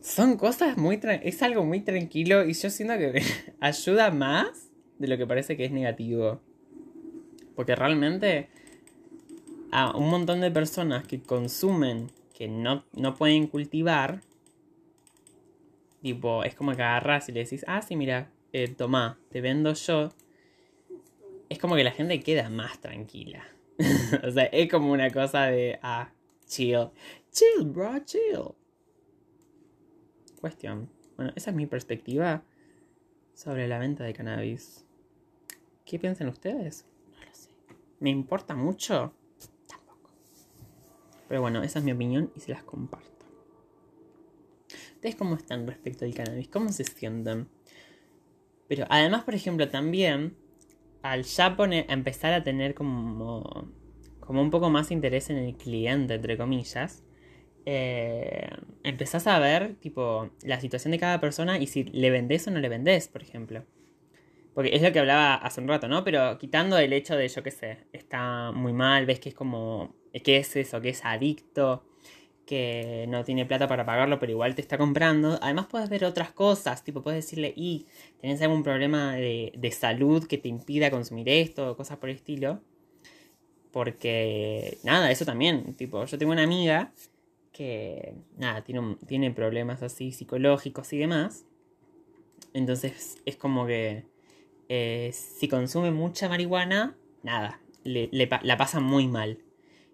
son cosas muy... Es algo muy tranquilo y yo siento que ayuda más de lo que parece que es negativo. Porque realmente a un montón de personas que consumen, que no, no pueden cultivar, Tipo, es como que agarras y le decís, ah, sí, mira, eh, tomá, te vendo yo. Es como que la gente queda más tranquila. o sea, es como una cosa de, ah, chill. Chill, bro, chill. Cuestión. Bueno, esa es mi perspectiva sobre la venta de cannabis. ¿Qué piensan ustedes? No lo sé. ¿Me importa mucho? Tampoco. Pero bueno, esa es mi opinión y se las comparto. ¿Ustedes cómo están respecto al cannabis? ¿Cómo se sienten? Pero además, por ejemplo, también al ya poner, a empezar a tener como, como un poco más interés en el cliente, entre comillas, eh, empezás a ver tipo la situación de cada persona y si le vendés o no le vendés, por ejemplo. Porque es lo que hablaba hace un rato, ¿no? Pero quitando el hecho de, yo qué sé, está muy mal, ves que es como, que es eso, que es adicto, que no tiene plata para pagarlo, pero igual te está comprando. Además puedes ver otras cosas, tipo puedes decirle, y tenés algún problema de, de salud que te impida consumir esto, cosas por el estilo. Porque, nada, eso también, tipo, yo tengo una amiga que, nada, tiene, tiene problemas así psicológicos y demás. Entonces es como que eh, si consume mucha marihuana, nada, le, le la pasa muy mal.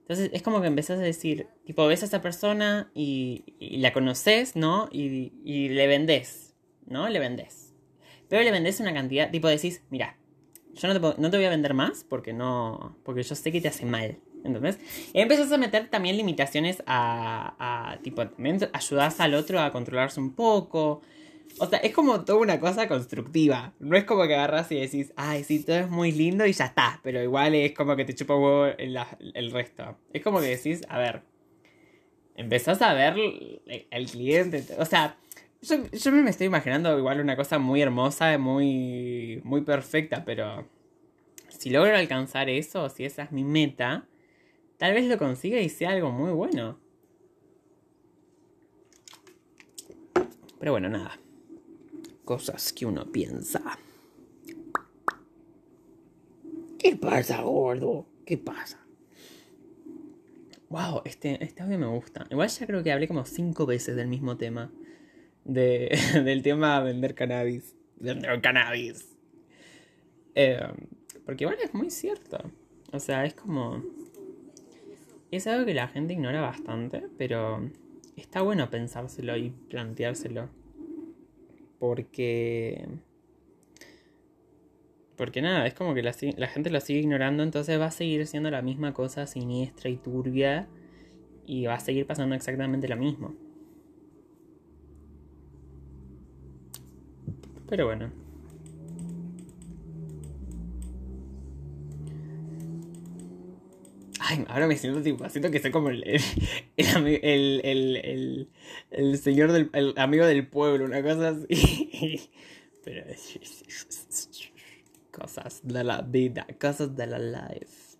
Entonces es como que empezás a decir, tipo, ves a esa persona y, la conoces, ¿no? Y, y le vendés, ¿no? Le vendés. Pero le vendés una cantidad, tipo, decís, mira, yo no te, no te voy a vender más porque no, porque yo sé que te hace mal. ¿Entendés? Y empezás a meter también limitaciones a, a tipo, también ayudás al otro a controlarse un poco. O sea, es como toda una cosa constructiva. No es como que agarras y decís, ay, sí, todo es muy lindo y ya está. Pero igual es como que te chupa huevo el, el resto. Es como que decís, a ver, empezás a ver el cliente. O sea, yo, yo me estoy imaginando igual una cosa muy hermosa, muy, muy perfecta, pero si logro alcanzar eso, si esa es mi meta, tal vez lo consiga y sea algo muy bueno. Pero bueno, nada. Cosas que uno piensa. ¿Qué pasa, gordo? ¿Qué pasa? Wow, este, este audio me gusta. Igual ya creo que hablé como cinco veces del mismo tema. De, del tema vender cannabis. Vender cannabis. Eh, porque igual es muy cierto. O sea, es como... Es algo que la gente ignora bastante, pero está bueno pensárselo y planteárselo. Porque... Porque nada, es como que la, la gente lo sigue ignorando, entonces va a seguir siendo la misma cosa siniestra y turbia y va a seguir pasando exactamente lo mismo. Pero bueno. Ay, ahora me siento tipo, siento que soy como el, el, el, el, señor del, el amigo del pueblo, una cosa así. Pero cosas de la vida, cosas de la life.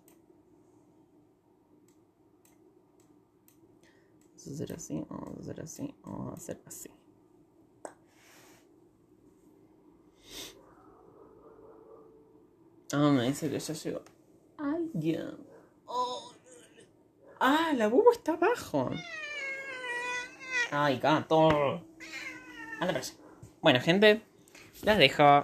Vamos a hacer así, vamos a hacer así, vamos a hacer así. Ah, me dice que ya llegó. Alguien. Ah, la bubo está abajo. Ay, gato. Anda. Bueno, gente, las dejo.